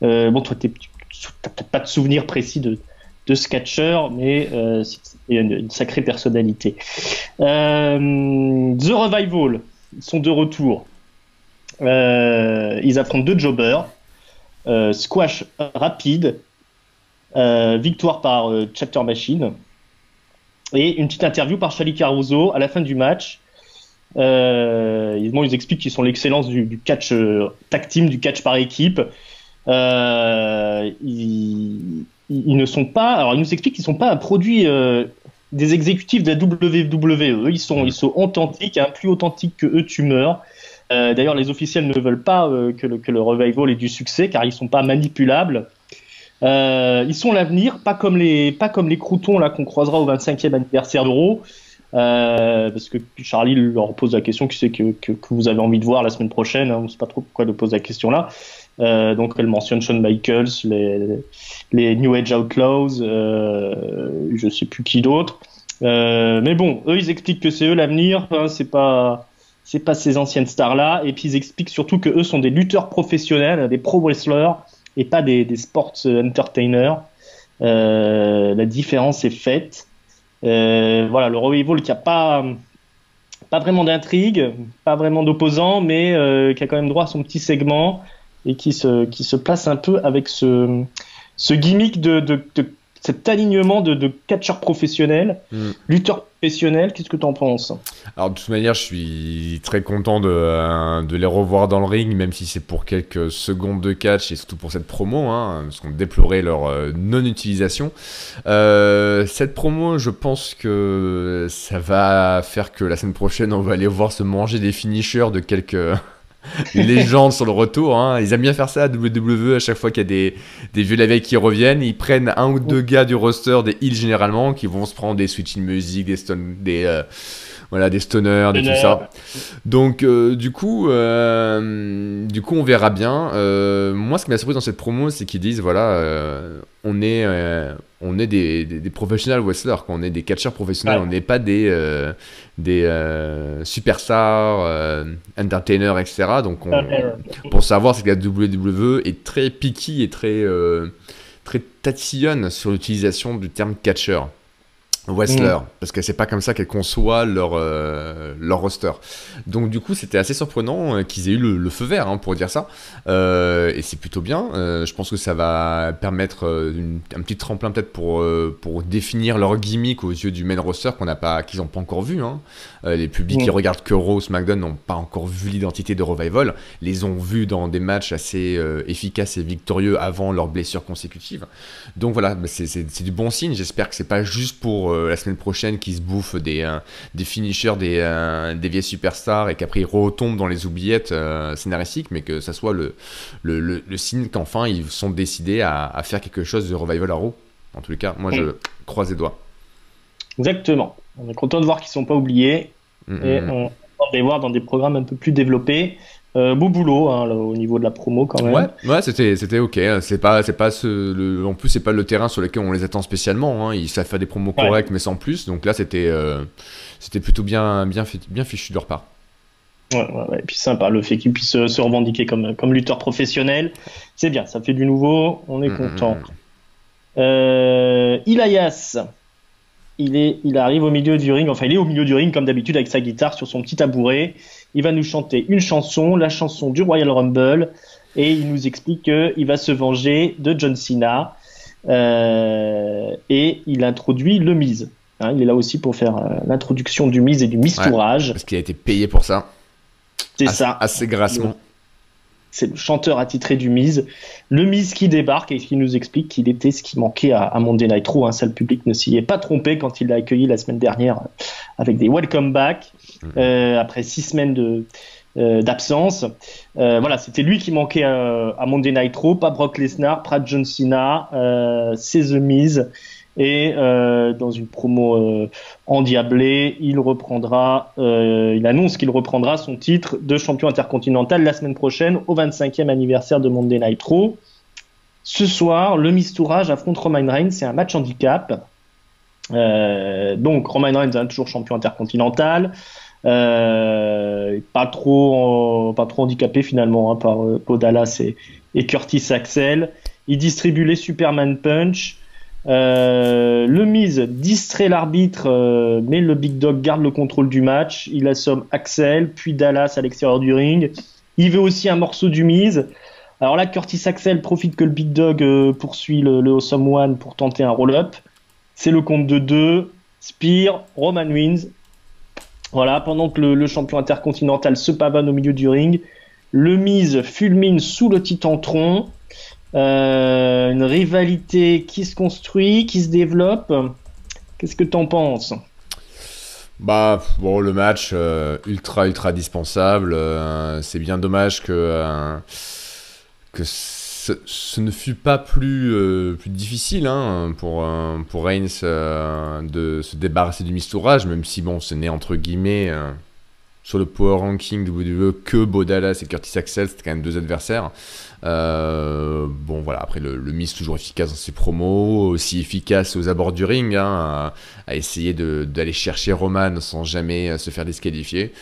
Speaker 1: Euh, bon, toi, tu n'as peut-être pas de souvenir précis de, de ce catcheur, mais euh, c'est une, sacrée personnalité. Euh, The Revival, ils sont de retour. ils affrontent deux jobbers. squash rapide, victoire par Chapter Machine, et une petite interview par Charlie Caruso à la fin du match euh, ils, expliquent qu'ils sont l'excellence du, catch euh, tag team, du catch par équipe. Euh, ils, ne sont pas. Alors, ils nous expliquent qu'ils ne sont pas un produit des exécutifs de la WWE. Ils sont, ils sont authentiques, hein, plus authentiques que eux, tu meurs. D'ailleurs, les officiels ne veulent pas que, le, que, le, revival ait du succès car ils sont pas manipulables. ils sont l'avenir, pas comme les pas comme les croutons là qu'on croisera au 25e anniversaire d'Euro. Euh, parce que Charlie leur pose la question qui c'est que, que, que, vous avez envie de voir la semaine prochaine. Hein, on ne sait pas trop pourquoi elle pose la question là. Euh, donc elle mentionne Shawn Michaels, les, New Age Outlaws, euh, je sais plus qui d'autre. Euh, mais bon, eux ils expliquent que c'est eux l'avenir, hein, c'est pas c'est pas ces anciennes stars là. Et puis ils expliquent surtout que eux sont des lutteurs professionnels, des pro wrestlers et pas des, sports entertainers. Euh, la différence est faite. Voilà, le revival qui a pas pas vraiment d'intrigue, pas vraiment d'opposants, mais qui a quand même droit à son petit segment et qui se qui se place un peu avec ce ce gimmick de, de, de cet alignement de, de catcheurs professionnels, mm. lutteurs professionnels, qu'est-ce que tu en penses?
Speaker 2: Alors de toute manière, je suis très content de, euh, de, les revoir dans le ring, même si c'est pour quelques secondes de catch et surtout pour cette promo, hein, parce qu'on déplorait leur euh, non-utilisation. Euh, cette promo, je pense que ça va faire que la semaine prochaine, on va aller voir se manger des finishers de quelques légendes sur le retour. Hein. Ils aiment bien faire ça à WWE à chaque fois qu'il y a des, des vieux la qui reviennent. Ils prennent un ou deux gars du roster, des heals généralement, qui vont se prendre des switching music, des stone, des. Euh, voilà, des stoners, et tout ça. Donc, euh, du coup, euh, du coup, on verra bien. Euh, moi, ce qui m'a surpris dans cette promo, c'est qu'ils disent, voilà, on est, on est des, des, professionnels wrestlers, on est des catcheurs professionnels, on n'est pas des, des superstars, entertainers, etc. Donc, pour savoir, c'est que la WWE est très picky et très, très tatillonne sur l'utilisation du terme catcheur. Wrestler, mm. parce que c'est pas comme ça qu'elles conçoivent leur, euh, leur roster. Donc du coup, c'était assez surprenant euh, qu'ils aient eu le, feu vert, hein, pour dire ça. Euh, et c'est plutôt bien. je pense que ça va permettre un petit tremplin peut-être pour, pour définir leur gimmick aux yeux du main roster qu'on n'a pas, qu'ils n'ont pas encore vu. Hein. les publics qui mm. regardent que Raw, SmackDown n'ont pas encore vu l'identité de Revival. Les ont vus dans des matchs assez efficaces et victorieux avant leurs blessures consécutives. Donc voilà, bah, c'est du bon signe. J'espère que c'est pas juste pour euh, la semaine prochaine qui se bouffent des, euh, des finishers, des, euh, des vieilles superstars et qu'après ils retombent dans les oubliettes scénaristiques, mais que ça soit le, le, le, signe qu'enfin ils sont décidés à, à, faire quelque chose de Revival Arrow. En tous les cas, moi je croise les doigts.
Speaker 1: Exactement. On est content de voir qu'ils ne sont pas oubliés mm, et on va les voir dans des programmes un peu plus développés. Euh, beau boulot hein, au niveau de la promo quand même.
Speaker 2: Ouais, ouais c'était c'était ok. C'est pas c'est pas ce, le, en plus c'est pas le terrain sur lequel on les attend spécialement. Hein. Ils savent faire des promos corrects mais sans plus. Donc là c'était euh, c'était plutôt bien bien bien fichu de leur part.
Speaker 1: Ouais, ouais, Et puis sympa le fait qu'ils puissent se revendiquer comme comme lutteur professionnel. C'est bien, ça fait du nouveau. On est mm, mm, content. Mm. Euh, Ilayas. Il, est, il arrive au milieu du ring, enfin il est au milieu du ring comme d'habitude avec sa guitare sur son petit tabouret. Il va nous chanter une chanson, la chanson du Royal Rumble, et il nous explique qu'il va se venger de John Cena. Euh, et il introduit le Miz. Hein, il est là aussi pour faire euh, l'introduction du Miz et du Mistourage.
Speaker 2: parce qu'il a été payé pour ça.
Speaker 1: C'est ça.
Speaker 2: Assez grassement.
Speaker 1: C'est le chanteur attitré du Miz. Le Miz qui débarque et qui nous explique qu'il était ce qui manquait à, Monday Nitro. Hein. Ça, le public ne s'y est pas trompé quand il l'a accueilli la semaine dernière avec des welcome back. Euh, après six semaines de euh, d'absence. Euh, voilà, c'était lui qui manquait à, à Monday Nitro, pas Brock Lesnar, pas John Cena, c'est The Miz. Et dans une promo endiablée, il reprendra, il annonce qu'il reprendra son titre de champion intercontinental la semaine prochaine au 25e anniversaire de Monday Nitro. Ce soir, le Mistourage affronte Roman Reigns, c'est un match handicap. donc Roman Reigns est toujours champion intercontinental. Euh, pas trop pas trop handicapé finalement hein, par euh, Dallas et, Curtis Axel. Il distribue les Superman Punch. Euh, le Miz distrait l'arbitre, euh, mais le Big Dog garde le contrôle du match. Il assomme Axel, puis Dallas à l'extérieur du ring. Il veut aussi un morceau du Miz. Alors là, Curtis Axel profite que le Big Dog euh, poursuit le, le Awesome One pour tenter un roll-up. C'est le compte de deux. Spear, Roman wins voilà, pendant que le, champion intercontinental se pavane au milieu du ring, le Miz fulmine sous le Titantron. Euh, une rivalité qui se construit, qui se développe. Qu'est-ce que t'en penses?
Speaker 2: Bah bon le match euh, ultra ultra indispensable. Euh, c'est bien dommage que que ce, ne fut pas plus, euh, difficile hein, pour, euh, Reigns euh, de se débarrasser du mistourage, même si bon, ce n'est entre guillemets sur le power ranking WWE que Bo Dallas et Curtis Axel, c'était quand même deux adversaires. bon voilà, après le, le toujours efficace dans ses promos, aussi efficace aux abords du ring, hein, à, essayer d'aller chercher Roman sans jamais se faire disqualifier.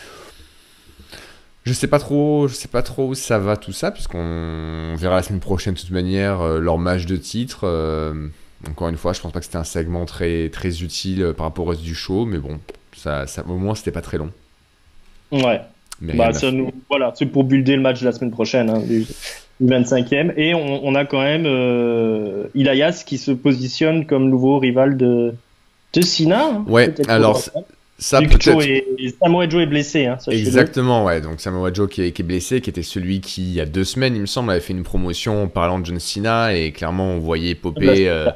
Speaker 2: Je sais pas trop, je sais pas trop où ça va tout ça, puisqu'on verra la semaine prochaine de toute manière euh, leur match de titre. Euh, encore une fois, je pense pas que c'était un segment très, très utile euh, par rapport au reste du show, mais bon, ça, ça au moins c'était pas très long.
Speaker 1: Ouais. bah, ça nous, voilà, c'est pour builder le match de la semaine prochaine, hein, du, 25e. Et on, on, a quand même euh, Ilayas qui se positionne comme nouveau rival de, de Sina. Hein,
Speaker 2: ouais, alors
Speaker 1: ça peut-être. Samoa Joe est blessé. Hein,
Speaker 2: Exactement, ouais. Donc Samoa Joe qui est, qui est, blessé, qui était celui qui, il y a deux semaines, il me semble, avait fait une promotion en parlant de John Cena et clairement on voyait popper euh,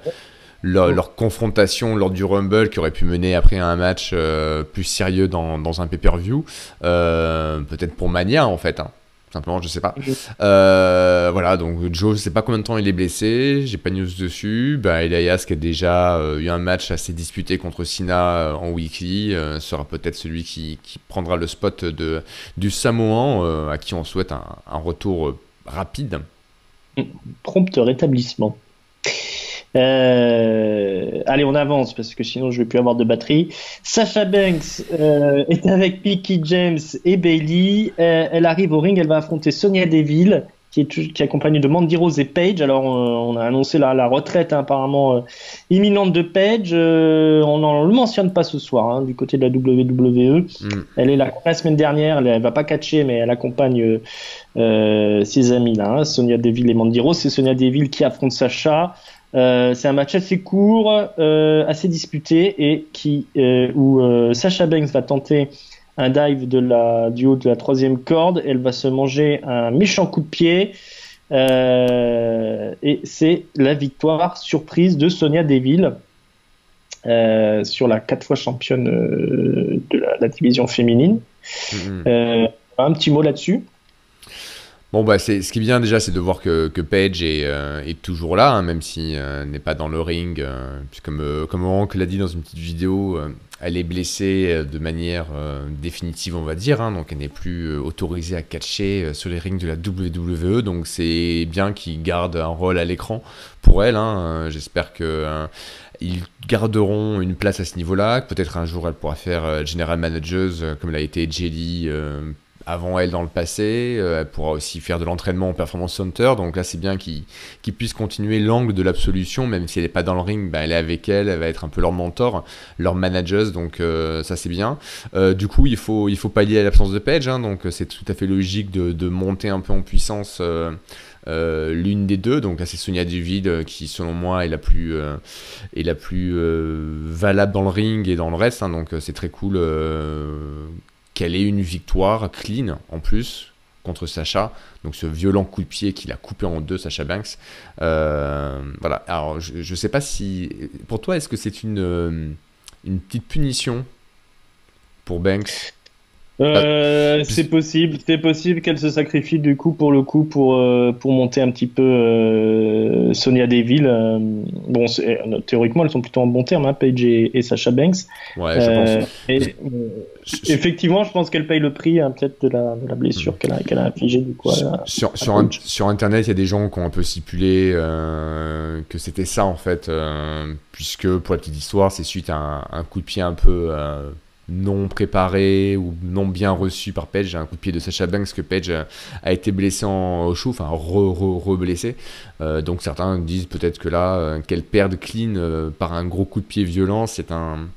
Speaker 2: leur, confrontation lors du Rumble qui aurait pu mener après un match euh, plus sérieux dans, dans un pay-per-view. Euh, peut-être pour Mania en fait. Hein. Simplement, je sais pas. Euh, voilà, donc Joe, je sais pas combien de temps il est blessé, j'ai pas de news dessus. Bah, Elias qui a déjà euh, eu un match assez disputé contre Sina en weekly sera peut-être celui qui, qui, prendra le spot de, du Samoan, à qui on souhaite un, un retour rapide.
Speaker 1: Prompt rétablissement. Euh, allez, on avance parce que sinon je vais plus avoir de batterie. Sacha Banks euh, est avec Picky James et Bailey. Euh, elle arrive au ring, elle va affronter Sonia Deville qui est, qui est accompagnée de Mandy Rose et Paige. Alors on a annoncé la, la retraite hein, apparemment imminente de Paige. on n'en le mentionne pas ce soir hein, du côté de la WWE. Mm. Elle est là la semaine dernière. Elle, elle, va pas catcher, mais elle accompagne ses amis là, hein, Sonia Deville et Mandy Rose. C'est Sonia Deville qui affronte Sacha. Euh, c'est un match assez court, euh, assez disputé et qui euh, où Sacha Banks va tenter un dive de la, du haut de la troisième corde. Elle va se manger un méchant coup de pied. et c'est la victoire surprise de Sonia Deville sur la quatre fois championne de la, division féminine. Mm-hmm. un petit mot là-dessus.
Speaker 2: Bon, bah, ce qui est bien déjà, c'est de voir que, que Paige est, euh, est toujours là, hein, même si euh, n'est pas dans le ring. Euh, comme, comme Hank l'a dit dans une petite vidéo, elle est blessée de manière définitive, on va dire. Hein, donc, elle n'est plus autorisée à catcher sur les rings de la WWE. Donc, c'est bien qu'il garde un rôle à l'écran pour elle. Hein, j'espère que. ils garderont une place à ce niveau-là. Peut-être un jour elle pourra faire General Manager comme l'a été Jelly avant elle dans le passé. Euh, elle pourra aussi faire de l'entraînement en performance center. Donc là, c'est bien qu'ils puissent continuer l'angle de l'absolution, même si elle n'est pas dans le ring, bah, elle est avec elle, elle va être un peu leur mentor, leur manager. Donc euh, ça, c'est bien. Euh, du coup, il faut, il faut pallier à l'absence de Page. Hein, donc c'est tout à fait logique de, monter un peu en puissance. l'une des deux. Donc c'est Sonia Duvid qui, selon moi, est la plus, est la plus valable dans le ring et dans le reste. Hein. donc c'est très cool qu'elle ait une victoire clean en plus contre Sacha. Donc ce violent coup de pied qu'il a coupé en deux, Sacha Banks. Euh, voilà. Alors je ne sais pas si... Pour toi, est-ce que c'est une, euh, une petite punition pour Banks?
Speaker 1: Euh, c'est possible, c'est possible qu'elle se sacrifie du coup pour le coup pour euh, pour monter un petit peu euh, Sonia Deville. Bon, théoriquement elles sont plutôt en bon terme, hein, Paige et, Sacha Banks.
Speaker 2: Ouais, je pense.
Speaker 1: Et, effectivement, je pense qu'elle paye le prix hein, peut-être de la, de la blessure mm. qu'elle a, qu'elle a infligée du coup.
Speaker 2: sur sur, sur, internet, il y a des gens qui ont un peu stipulé que c'était ça en fait, puisque pour la petite histoire, c'est suite à un, un, coup de pied un peu non préparé ou non bien reçu par Page. Un coup de pied de Sacha Banks que Page a été blessé en, chou, enfin re-re-re-blessé. Euh, donc certains disent peut-être que là, euh, qu'elle perde clean euh, par un gros coup de pied violent, c'est un,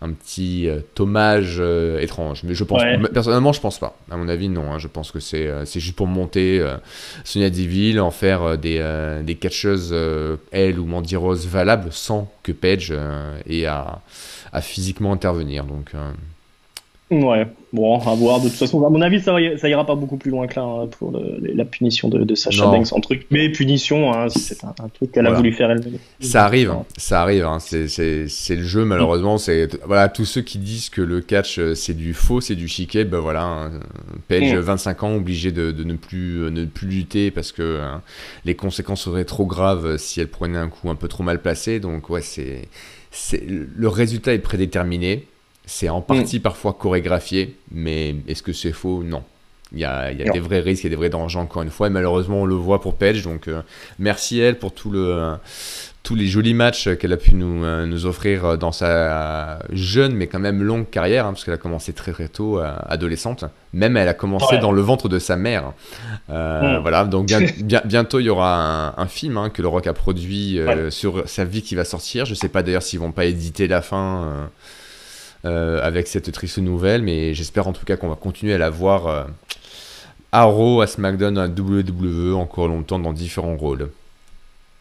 Speaker 2: un petit hommage étrange. Mais je pense, personnellement, je pense pas. À mon avis, non. Hein. Je pense que c'est c'est juste pour monter Sonia Deville, en faire des, des catcheuses, elle ou Mandy Rose, valables sans que Page ait à à physiquement intervenir. Donc, euh,
Speaker 1: Ouais, bon, à voir. De toute façon, à mon avis, ça, ça ira pas beaucoup plus loin que là hein, pour la punition de, de Sacha Banks en truc. Mais punition, hein, c'est un, truc qu'elle a voulu faire elle-même.
Speaker 2: Ça arrive, ça arrive. Hein, c'est le jeu, malheureusement. C'est voilà, tous ceux qui disent que le catch euh, c'est du faux, c'est du chiquet, ben voilà. Hein, Page, 25 ans, obligé de, de, ne plus euh, ne plus lutter parce que hein, les conséquences seraient trop graves si elle prenait un coup un peu trop mal placé. Donc ouais, c'est le résultat est prédéterminé. C'est en partie parfois chorégraphié, mais est-ce que c'est faux? Non. Il y a, il y a des vrais risques, il y a des vrais dangers encore une fois, et malheureusement on le voit pour Page. Donc euh, merci elle pour tout le, tous les jolis matchs qu'elle a pu nous, euh, nous, offrir dans sa jeune mais quand même longue carrière, hein, parce qu'elle a commencé très très tôt, euh, adolescente. Même elle a commencé dans le ventre de sa mère. Mm. Voilà, donc bien, bientôt il y aura un, film hein, que le Rock a produit sur sa vie qui va sortir. Je sais pas d'ailleurs s'ils vont pas éditer la fin euh, avec cette triste nouvelle, mais j'espère en tout cas qu'on va continuer à la voir euh, à Raw, à SmackDown, à WWE encore longtemps dans différents rôles.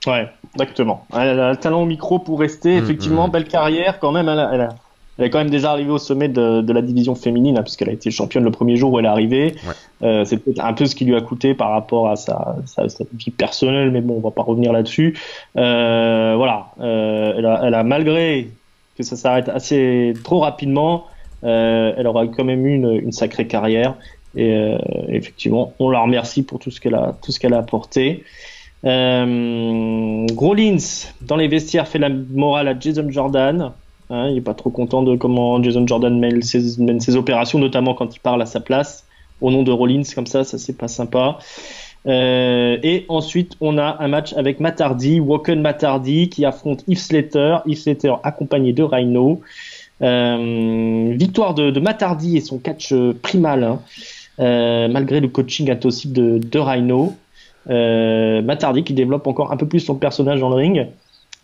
Speaker 1: Ouais, exactement. Elle a le talent au micro pour rester. Mm, Effectivement, mm. belle carrière quand même. Elle a, elle, a, elle est quand même déjà arrivée au sommet de, de la division féminine, hein, puisqu'elle a été championne le premier jour où elle est arrivée. Euh, c'est peut-être un peu ce qui lui a coûté par rapport à sa, sa, vie personnelle, mais bon, on va pas revenir là-dessus. Euh, voilà, euh, elle, a, elle a malgré que ça s'arrête assez trop rapidement, euh, elle aura quand même eu une, une sacrée carrière. Et effectivement, on la remercie pour tout ce qu'elle a, tout ce qu'elle a apporté. Euh, Rollins, dans les vestiaires, fait la morale à Jason Jordan. Hein, il n'est pas trop content de comment Jason Jordan mène ses, mène ses, opérations, notamment quand il parle à sa place au nom de Rollins, comme ça, ça c'est pas sympa. Euh, et ensuite, on a un match avec Matardi, Woken Matardi, qui affronte Yves Slater, Yves Slater accompagné de Rhino. Euh, victoire de, de, Matardi et son catch primal, hein, euh, malgré le coaching impossible de, de Rhino. Euh, Matardi qui développe encore un peu plus son personnage dans le ring.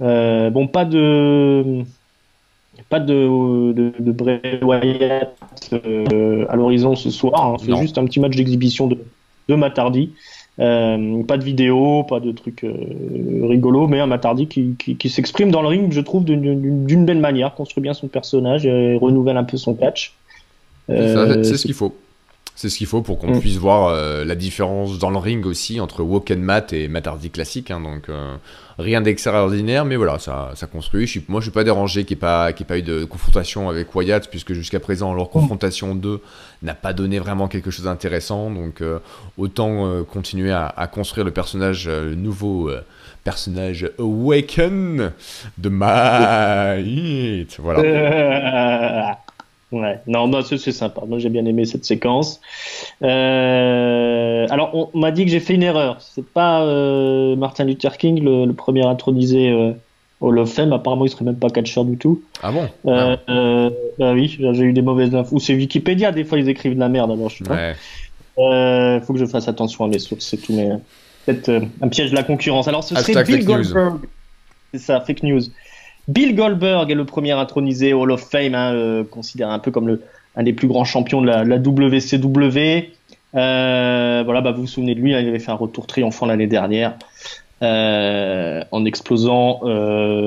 Speaker 1: Euh, bon, pas de pas de, de, de Bray Wyatt euh, à l'horizon ce soir. Hein. C'est juste un petit match d'exhibition de, de Matardi. Euh, pas de vidéo, pas de trucs euh, rigolos, mais un Matardi qui, qui, qui s'exprime dans le ring, je trouve, d'une belle manière, construit bien son personnage et renouvelle un peu son catch.
Speaker 2: Euh, c'est ce qu'il faut. C'est ce qu'il faut pour qu'on mm. puisse voir euh, la différence dans le ring aussi entre Walk and Mat et Matt Hardy classique. Hein, donc euh, rien d'extraordinaire, mais voilà, ça, ça construit. Je suis, moi, je suis pas dérangé qu'il n'y ait, pas, qu ait pas eu de confrontation avec Wyatt, puisque jusqu'à présent, leur confrontation 2 n'a pas donné vraiment quelque chose d'intéressant. Donc euh, autant continuer à, à, construire le personnage, le nouveau personnage Awaken de Might. Voilà.
Speaker 1: Ouais, non, bah, c'est sympa. Moi, j'ai bien aimé cette séquence. Euh, alors, on m'a dit que j'ai fait une erreur. C'est pas euh, Martin Luther King, le, premier intronisé euh, au Love Fame. Apparemment, il serait même pas catcheur du tout.
Speaker 2: Ah bon?
Speaker 1: Euh, euh, bah oui, j'ai eu des mauvaises infos. Ou c'est Wikipédia, des fois, ils écrivent de la merde. Alors, je sais pas. Ouais. Faut que je fasse attention à mes sources, c'est tout. Mais peut-être un piège de la concurrence. Alors, ce serait Bill Goldberg. C'est ça, fake news. Bill Goldberg est le premier intronisé Hall of Fame, hein, euh, considéré un peu comme le, un des plus grands champions de la, la WCW. Euh, voilà, bah, vous vous souvenez de lui, hein, il avait fait un retour triomphant l'année dernière euh, en explosant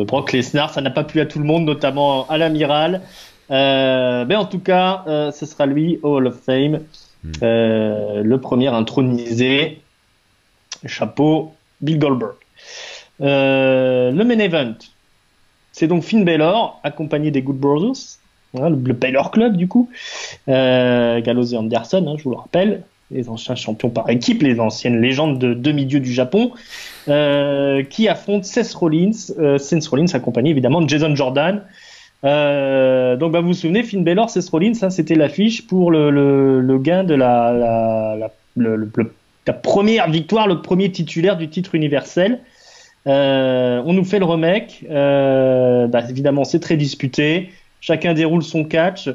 Speaker 1: Brock Lesnar. Ça n'a pas plu à tout le monde, notamment à l'amiral. Mais en tout cas, ce sera lui Hall of Fame, hmm. le premier intronisé. Chapeau, Bill Goldberg. le main event, c'est donc Finn Balor, accompagné des Good Brothers, hein, le, Balor Club du coup, euh, et Anderson, hein, je vous le rappelle, les anciens champions par équipe, les anciennes légendes de demi-dieu du Japon, euh, qui affrontent Seth Rollins, euh, Seth Rollins accompagné évidemment de Jason Jordan. Euh, donc bah, vous vous souvenez, Finn Balor, Seth Rollins, hein, c'était l'affiche pour le, le, le, gain de la, première victoire, le premier titulaire du titre universel. Euh, on nous fait le remake. Euh, bah, évidemment, c'est très disputé. Chacun déroule son catch.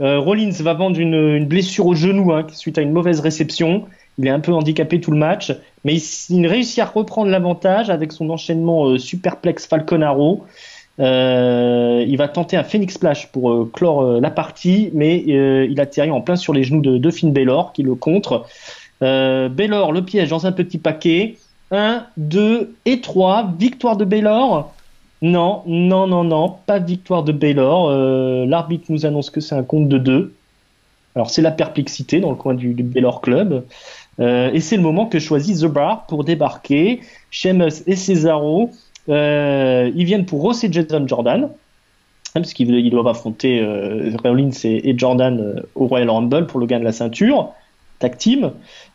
Speaker 1: Euh, Rollins va vendre une, blessure au genou hein, suite à une mauvaise réception. Il est un peu handicapé tout le match, mais il, réussit à reprendre l'avantage avec son enchaînement euh, superplex Falcon Arrow. Euh, il va tenter un Phoenix Splash pour euh, clore la partie, mais il atterrit en plein sur les genoux de, de Finn qui le contre. Baylor le piège dans un petit paquet. 1, 2 et 3. Victoire de Baylor Non, non, non, non, pas victoire de Baylor. Euh, L'arbitre nous annonce que c'est un compte de 2. Alors c'est la perplexité dans le coin du, du Club. Euh, et c'est le moment que choisit The Bar pour débarquer. Sheamus et Cesaro, euh, ils viennent pour rosser Jason Jordan, hein, parce qu'ils doivent affronter Rollins et, et Jordan au Royal Rumble pour le gain de la ceinture tag team.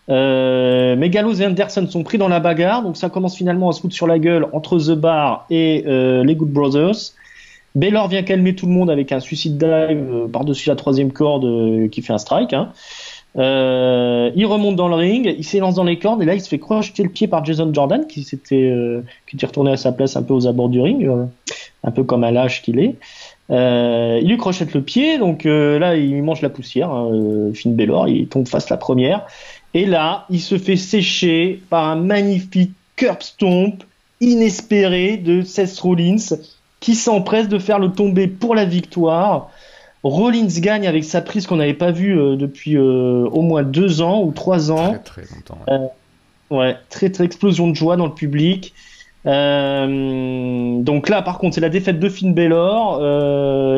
Speaker 1: Euh, et Anderson sont pris dans la bagarre, donc ça commence finalement à se foutre sur la gueule entre The Bar et euh, les Good Brothers. Baylor vient calmer tout le monde avec un suicide dive euh, par-dessus la troisième corde euh, qui fait un strike. Hein. Euh, il remonte dans le ring, il s'élance dans les cordes et là il se fait crocheter le pied par Jason Jordan qui s'était qui était retourné à sa place un peu aux abords du ring, un peu comme un lâche qu'il est. il lui crochette le pied, donc là il mange la poussière. Hein, Finn Baylor, il tombe face la première. Et là, il se fait sécher par un magnifique curb stomp inespéré de Seth Rollins qui s'empresse de faire le tomber pour la victoire. Rollins gagne avec sa prise qu'on n'avait pas vue euh, depuis euh, au moins deux ans ou trois ans.
Speaker 2: Très très longtemps.
Speaker 1: Ouais, euh, ouais très très explosion de joie dans le public. Euh, donc là, par contre, c'est la défaite de Finn Balor.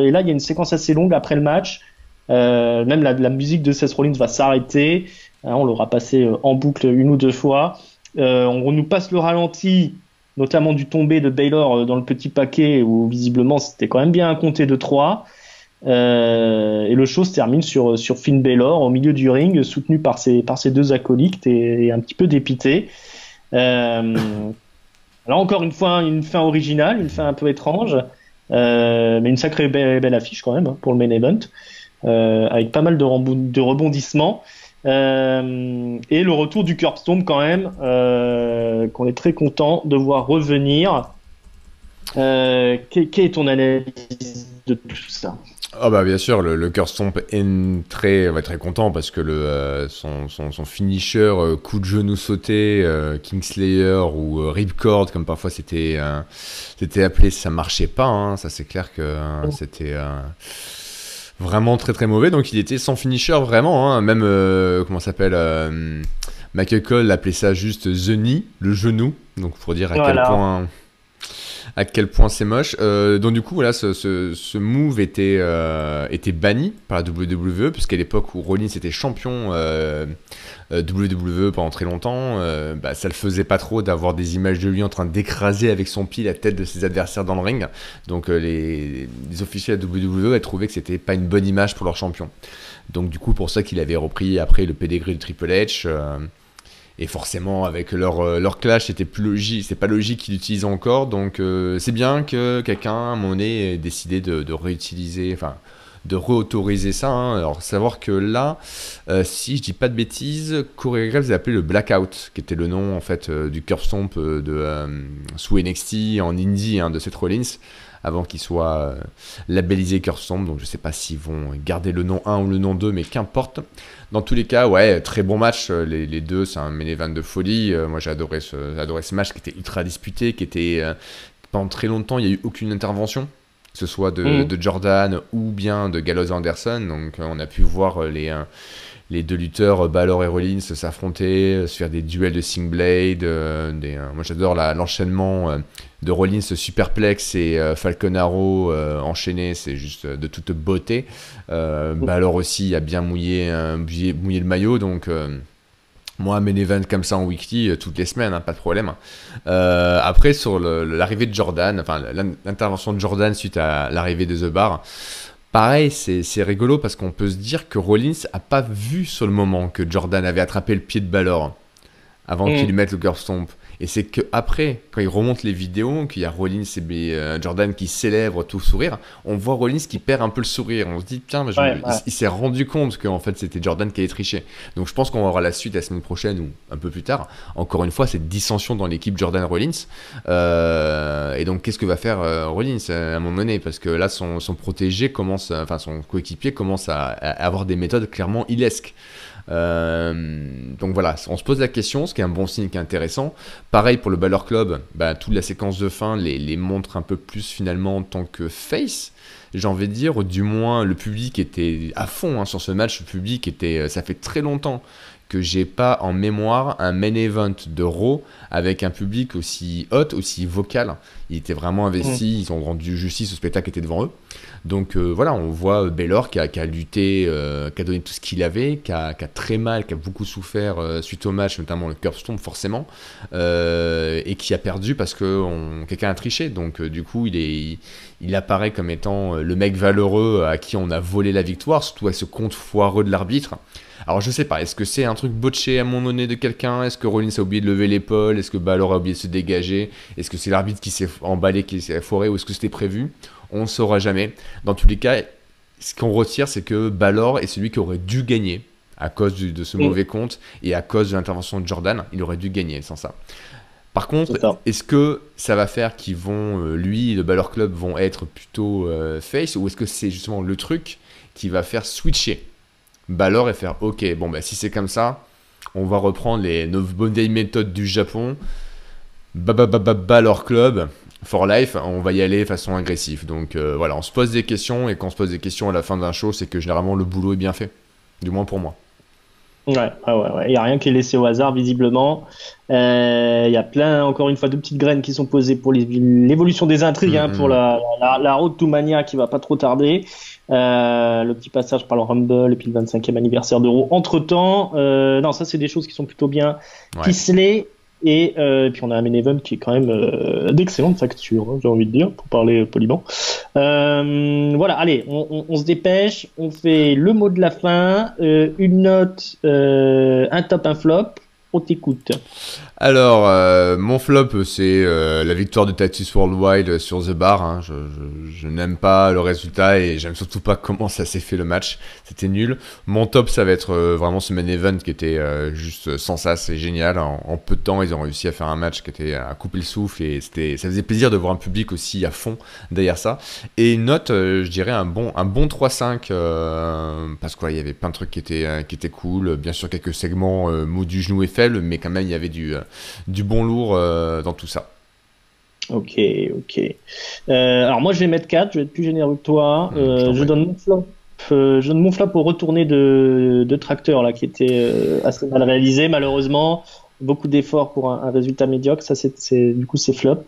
Speaker 1: et là, il y a une séquence assez longue après le match. même la, musique de Seth Rollins va s'arrêter. Hein, on l'aura passé euh, en boucle une ou deux fois. Euh, on nous passe le ralenti, notamment du tombé de Baylor euh, dans le petit paquet où visiblement c'était quand même bien un compté de 3. et le show se termine sur, sur Finn Balor au milieu du ring, soutenu par ses, par ses deux acolytes et, un petit peu dépité. Là encore une fois, une fin originale, une fin un peu étrange, mais une sacrée belle, affiche quand même hein, pour le main event, avec pas mal de, de rebondissements. Euh, et le retour du Curbstone quand même, euh, qu'on est très content de voir revenir. Euh, quelle est ton analyse de tout ça?
Speaker 2: Ah bah bien sûr, le, le Stomp est très, va très content parce que le, euh, son, son, son, finisher, euh, coup de genou sauté, Kingslayer ou Ripcord, comme parfois c'était c'était appelé, ça marchait pas. Hein, ça c'est clair que c'était vraiment très très mauvais. Donc il était sans finisher vraiment. Hein. Même, euh, comment s'appelle euh, Michael Cole appelait ça juste The Knee, le genou. Donc pour dire à quel point à quel point c'est moche. Euh, donc du coup, voilà, ce, move était, euh, était banni par la WWE, puisqu'à l'époque où Rollins était champion euh, WWE pendant très longtemps, bah, ça le faisait pas trop d'avoir des images de lui en train d'écraser avec son pied la tête de ses adversaires dans le ring. Donc les, les officiels de WWE avaient trouvé que c'était pas une bonne image pour leur champion. Donc du coup, pour ça qu'il avait repris après le pedigree de Triple H. Et forcément, avec leur, euh, leur clash, c'était plus logique, c'est pas logique qu'ils l'utilisent encore. Donc, euh, c'est bien que quelqu'un, à un moment ait décidé de, réutiliser, enfin, de réautoriser ça. Hein. Alors, savoir que là, euh, si je dis pas de bêtises, Corey Graves a appelé le Blackout, qui était le nom en fait du curve stomp de sous NXT en indie hein, de Seth Rollins avant qu'il soit euh, labellisé Curse Donc je sais pas s'ils vont garder le nom 1 ou le nom 2, mais qu'importe. Dans tous les cas, ouais, très bon match. Euh, les, deux, c'est un event de folie. Euh, moi, j'ai adoré ce, ce match qui était ultra disputé, qui était pendant très longtemps, il n'y a eu aucune intervention que ce soit de, mm. de, Jordan ou bien de Gallows Anderson. Donc on a pu voir les, les deux lutteurs, Balor et Rollins, s'affronter, se faire des duels de Sing Blade. des, moi j'adore l'enchaînement de Rollins superplex et euh, Falconaro euh, enchaîné, c'est juste de toute beauté. Euh, bah alors aussi, a bien mouillé, mouillé, le maillot, donc moi, mes events comme ça en weekly, toutes les semaines, hein, pas de problème. après, sur l'arrivée de Jordan, enfin l'intervention de Jordan suite à l'arrivée de The Bar, pareil, c'est rigolo parce qu'on peut se dire que Rollins a pas vu sur le moment que Jordan avait attrapé le pied de Balor avant mm. qu'il lui mette le curve stomp. Et c'est que après, quand il remonte les vidéos, qu'il y a Rollins et euh, Jordan qui célèbrent tout sourire, on voit Rollins qui perd un peu le sourire. On se dit, tiens, il, s'est rendu compte qu'en fait c'était Jordan qui avait triché. Donc je pense qu'on aura la suite la semaine prochaine ou un peu plus tard. Encore une fois, cette dissension dans l'équipe Jordan-Rollins. Euh, et donc qu'est-ce que va faire euh, Rollins à un moment donné? Parce que là, son, protégé commence, enfin son coéquipier commence à, à avoir des méthodes clairement ilesques. Euh, donc voilà, on se pose la question, ce qui est un bon signe, qui est intéressant. Pareil pour le Balor Club, bah, toute la séquence de fin les, les montre un peu plus finalement en tant que face j'ai envie de dire, du moins le public était à fond hein, sur ce match, le public était, euh, ça fait très longtemps que j'ai pas en mémoire un main event de Raw avec un public aussi hot, aussi vocal. Ils étaient vraiment investis, mm. ils ont rendu justice au spectacle qui était devant eux. Donc euh, voilà, on voit Baylor qui a, qui a lutté, euh, qui a donné tout ce qu'il avait, qui a, qui a, très mal, qui a beaucoup souffert euh, suite au match, notamment le curve stomp forcément, et qui a perdu parce que quelqu'un a triché. Donc du coup, il, est, il, apparaît comme étant le mec valeureux à qui on a volé la victoire, surtout à ce compte foireux de l'arbitre. Alors je sais pas, est-ce que c'est un truc botché à mon nez de quelqu'un? Est-ce que Rollins a oublié de lever l'épaule? Est-ce que Balor a oublié de se dégager? Est-ce que c'est l'arbitre qui s'est emballé, qui s'est foiré ou est-ce que c'était prévu? On ne saura jamais. Dans tous les cas, ce qu'on retire, c'est que Balor est celui qui aurait dû gagner à cause de ce mauvais compte et à cause de l'intervention de Jordan. Il aurait dû gagner sans ça. Par contre, est-ce que ça va faire qu'ils vont, euh, lui, le Balor Club, vont être plutôt euh, face ou est-ce que c'est justement le truc qui va faire switcher? Balor et faire ok, bon, bah si c'est comme ça, on va reprendre les, nos bonnes vieilles méthodes du Japon. Balor Club, for life, on va y aller de façon agressive. Donc euh, voilà, on se pose des questions et quand on se pose des questions à la fin d'un show, c'est que généralement le boulot est bien fait. Du moins pour moi.
Speaker 1: Ouais, ouais, ouais. Il n'y a rien qui est laissé au hasard, visiblement. Euh, il y a plein, encore une fois, de petites graines qui sont posées pour l'évolution des intrigues, hein, pour mm-hmm. la, la, road to Mania qui va pas trop tarder. Euh, le petit passage par le Rumble et puis le 25e anniversaire d'Euro. Entre temps, euh, non, ça c'est des choses qui sont plutôt bien ficelées. Et, puis on a un qui est quand même d'excellente facture, hein, j'ai envie de dire, pour parler poliment. voilà, allez, on, on, se dépêche, on fait le mot de la fin, une note, un top, un flop on t'écoute.
Speaker 2: Alors, euh, mon flop, c'est euh, la victoire de Titus Worldwide sur The Bar. Hein. Je, n'aime pas le résultat et j'aime surtout pas comment ça s'est fait le match. C'était nul. Mon top, ça va être euh, vraiment ce main event qui était juste sans ça, c'est génial. En, peu de temps, ils ont réussi à faire un match qui était à couper le souffle et c'était, ça faisait plaisir de voir un public aussi à fond derrière ça. Et note, je dirais un bon, un bon 3-5 parce qu'il y avait plein de trucs qui étaient, qui étaient cool. Bien sûr, quelques segments mou du genou et faible, mais quand même, il y avait du du bon lourd euh, dans tout ça.
Speaker 1: Ok, ok. Euh, alors moi je vais mettre 4, je vais être plus généreux que toi. Mmh, euh, je, donne mon flop. je donne mon flop au retourné de, de Tracteur là, qui était assez mal réalisé malheureusement beaucoup d'efforts pour un, résultat médiocre. Ça, c'est, du coup, c'est flop.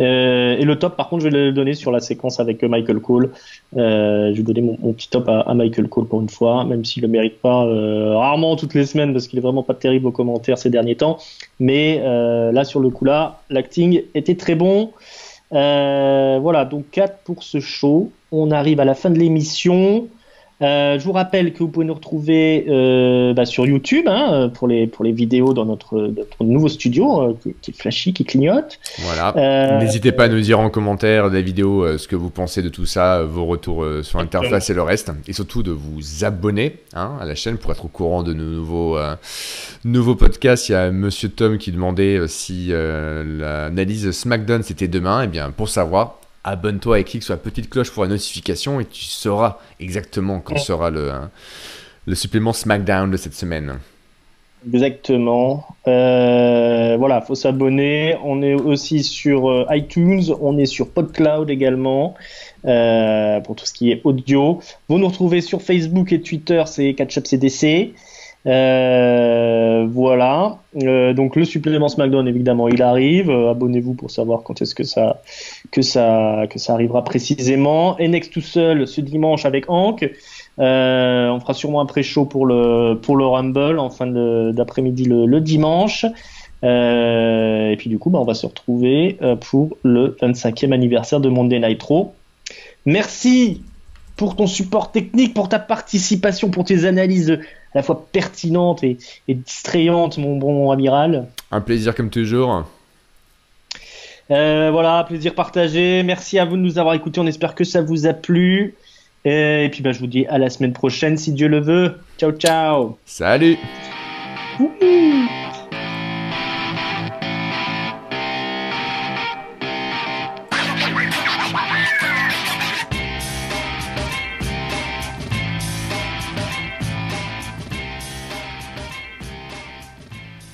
Speaker 1: Euh, et le top, par contre, je vais le donner sur la séquence avec Michael Cole. Euh, je vais donner mon, petit top à, Michael Cole pour une fois, même s'il le mérite pas euh, rarement toutes les semaines parce qu'il est vraiment pas terrible aux commentaires ces derniers temps. Mais là, sur le coup là, l'acting était très bon. voilà, donc 4 pour ce show. On arrive à la fin de l'émission. Euh, je vous rappelle que vous pouvez nous retrouver euh, bah, sur YouTube hein, pour les pour les vidéos dans notre, nouveau studio euh, qui, est flashy, qui clignote.
Speaker 2: Voilà. N'hésitez pas à nous dire en commentaire des vidéos ce que vous pensez de tout ça, vos retours sur l'interface et le reste, et surtout de vous abonner hein, à la chaîne pour être au courant de nos nouveaux nouveaux podcasts. Il y a Monsieur Tom qui demandait si l'analyse SmackDown c'était demain. Et eh bien pour savoir, abonne-toi et clique sur la petite cloche pour la notification et tu sauras exactement quand sera le, hein, le supplément SmackDown de cette semaine.
Speaker 1: Exactement. Euh, voilà, faut s'abonner. On est aussi sur euh, iTunes, on est sur PodCloud également euh, pour tout ce qui est audio. Vous nous retrouvez sur Facebook et Twitter, c'est CatchUpCDC. Euh, voilà. Euh, donc le supplément SmackDown évidemment il arrive. Euh, abonnez-vous pour savoir quand est-ce que ça que ça que ça arrivera précisément. Next tout seul ce dimanche avec Hank. on fera sûrement un pré-show pour le pour le Rumble en fin d'après-midi le, le, dimanche. et puis du coup bah, on va se retrouver pour le 25e anniversaire de Monday Nitro. Merci pour ton support technique, pour ta participation, pour tes analyses à la fois pertinentes et, distrayantes, mon bon amiral.
Speaker 2: Un plaisir comme toujours.
Speaker 1: Euh, voilà, plaisir partagé. Merci à vous de nous avoir écoutés. On espère que ça vous a plu. Et, puis bah, je vous dis à la semaine prochaine si Dieu le veut. Ciao ciao.
Speaker 2: Salut.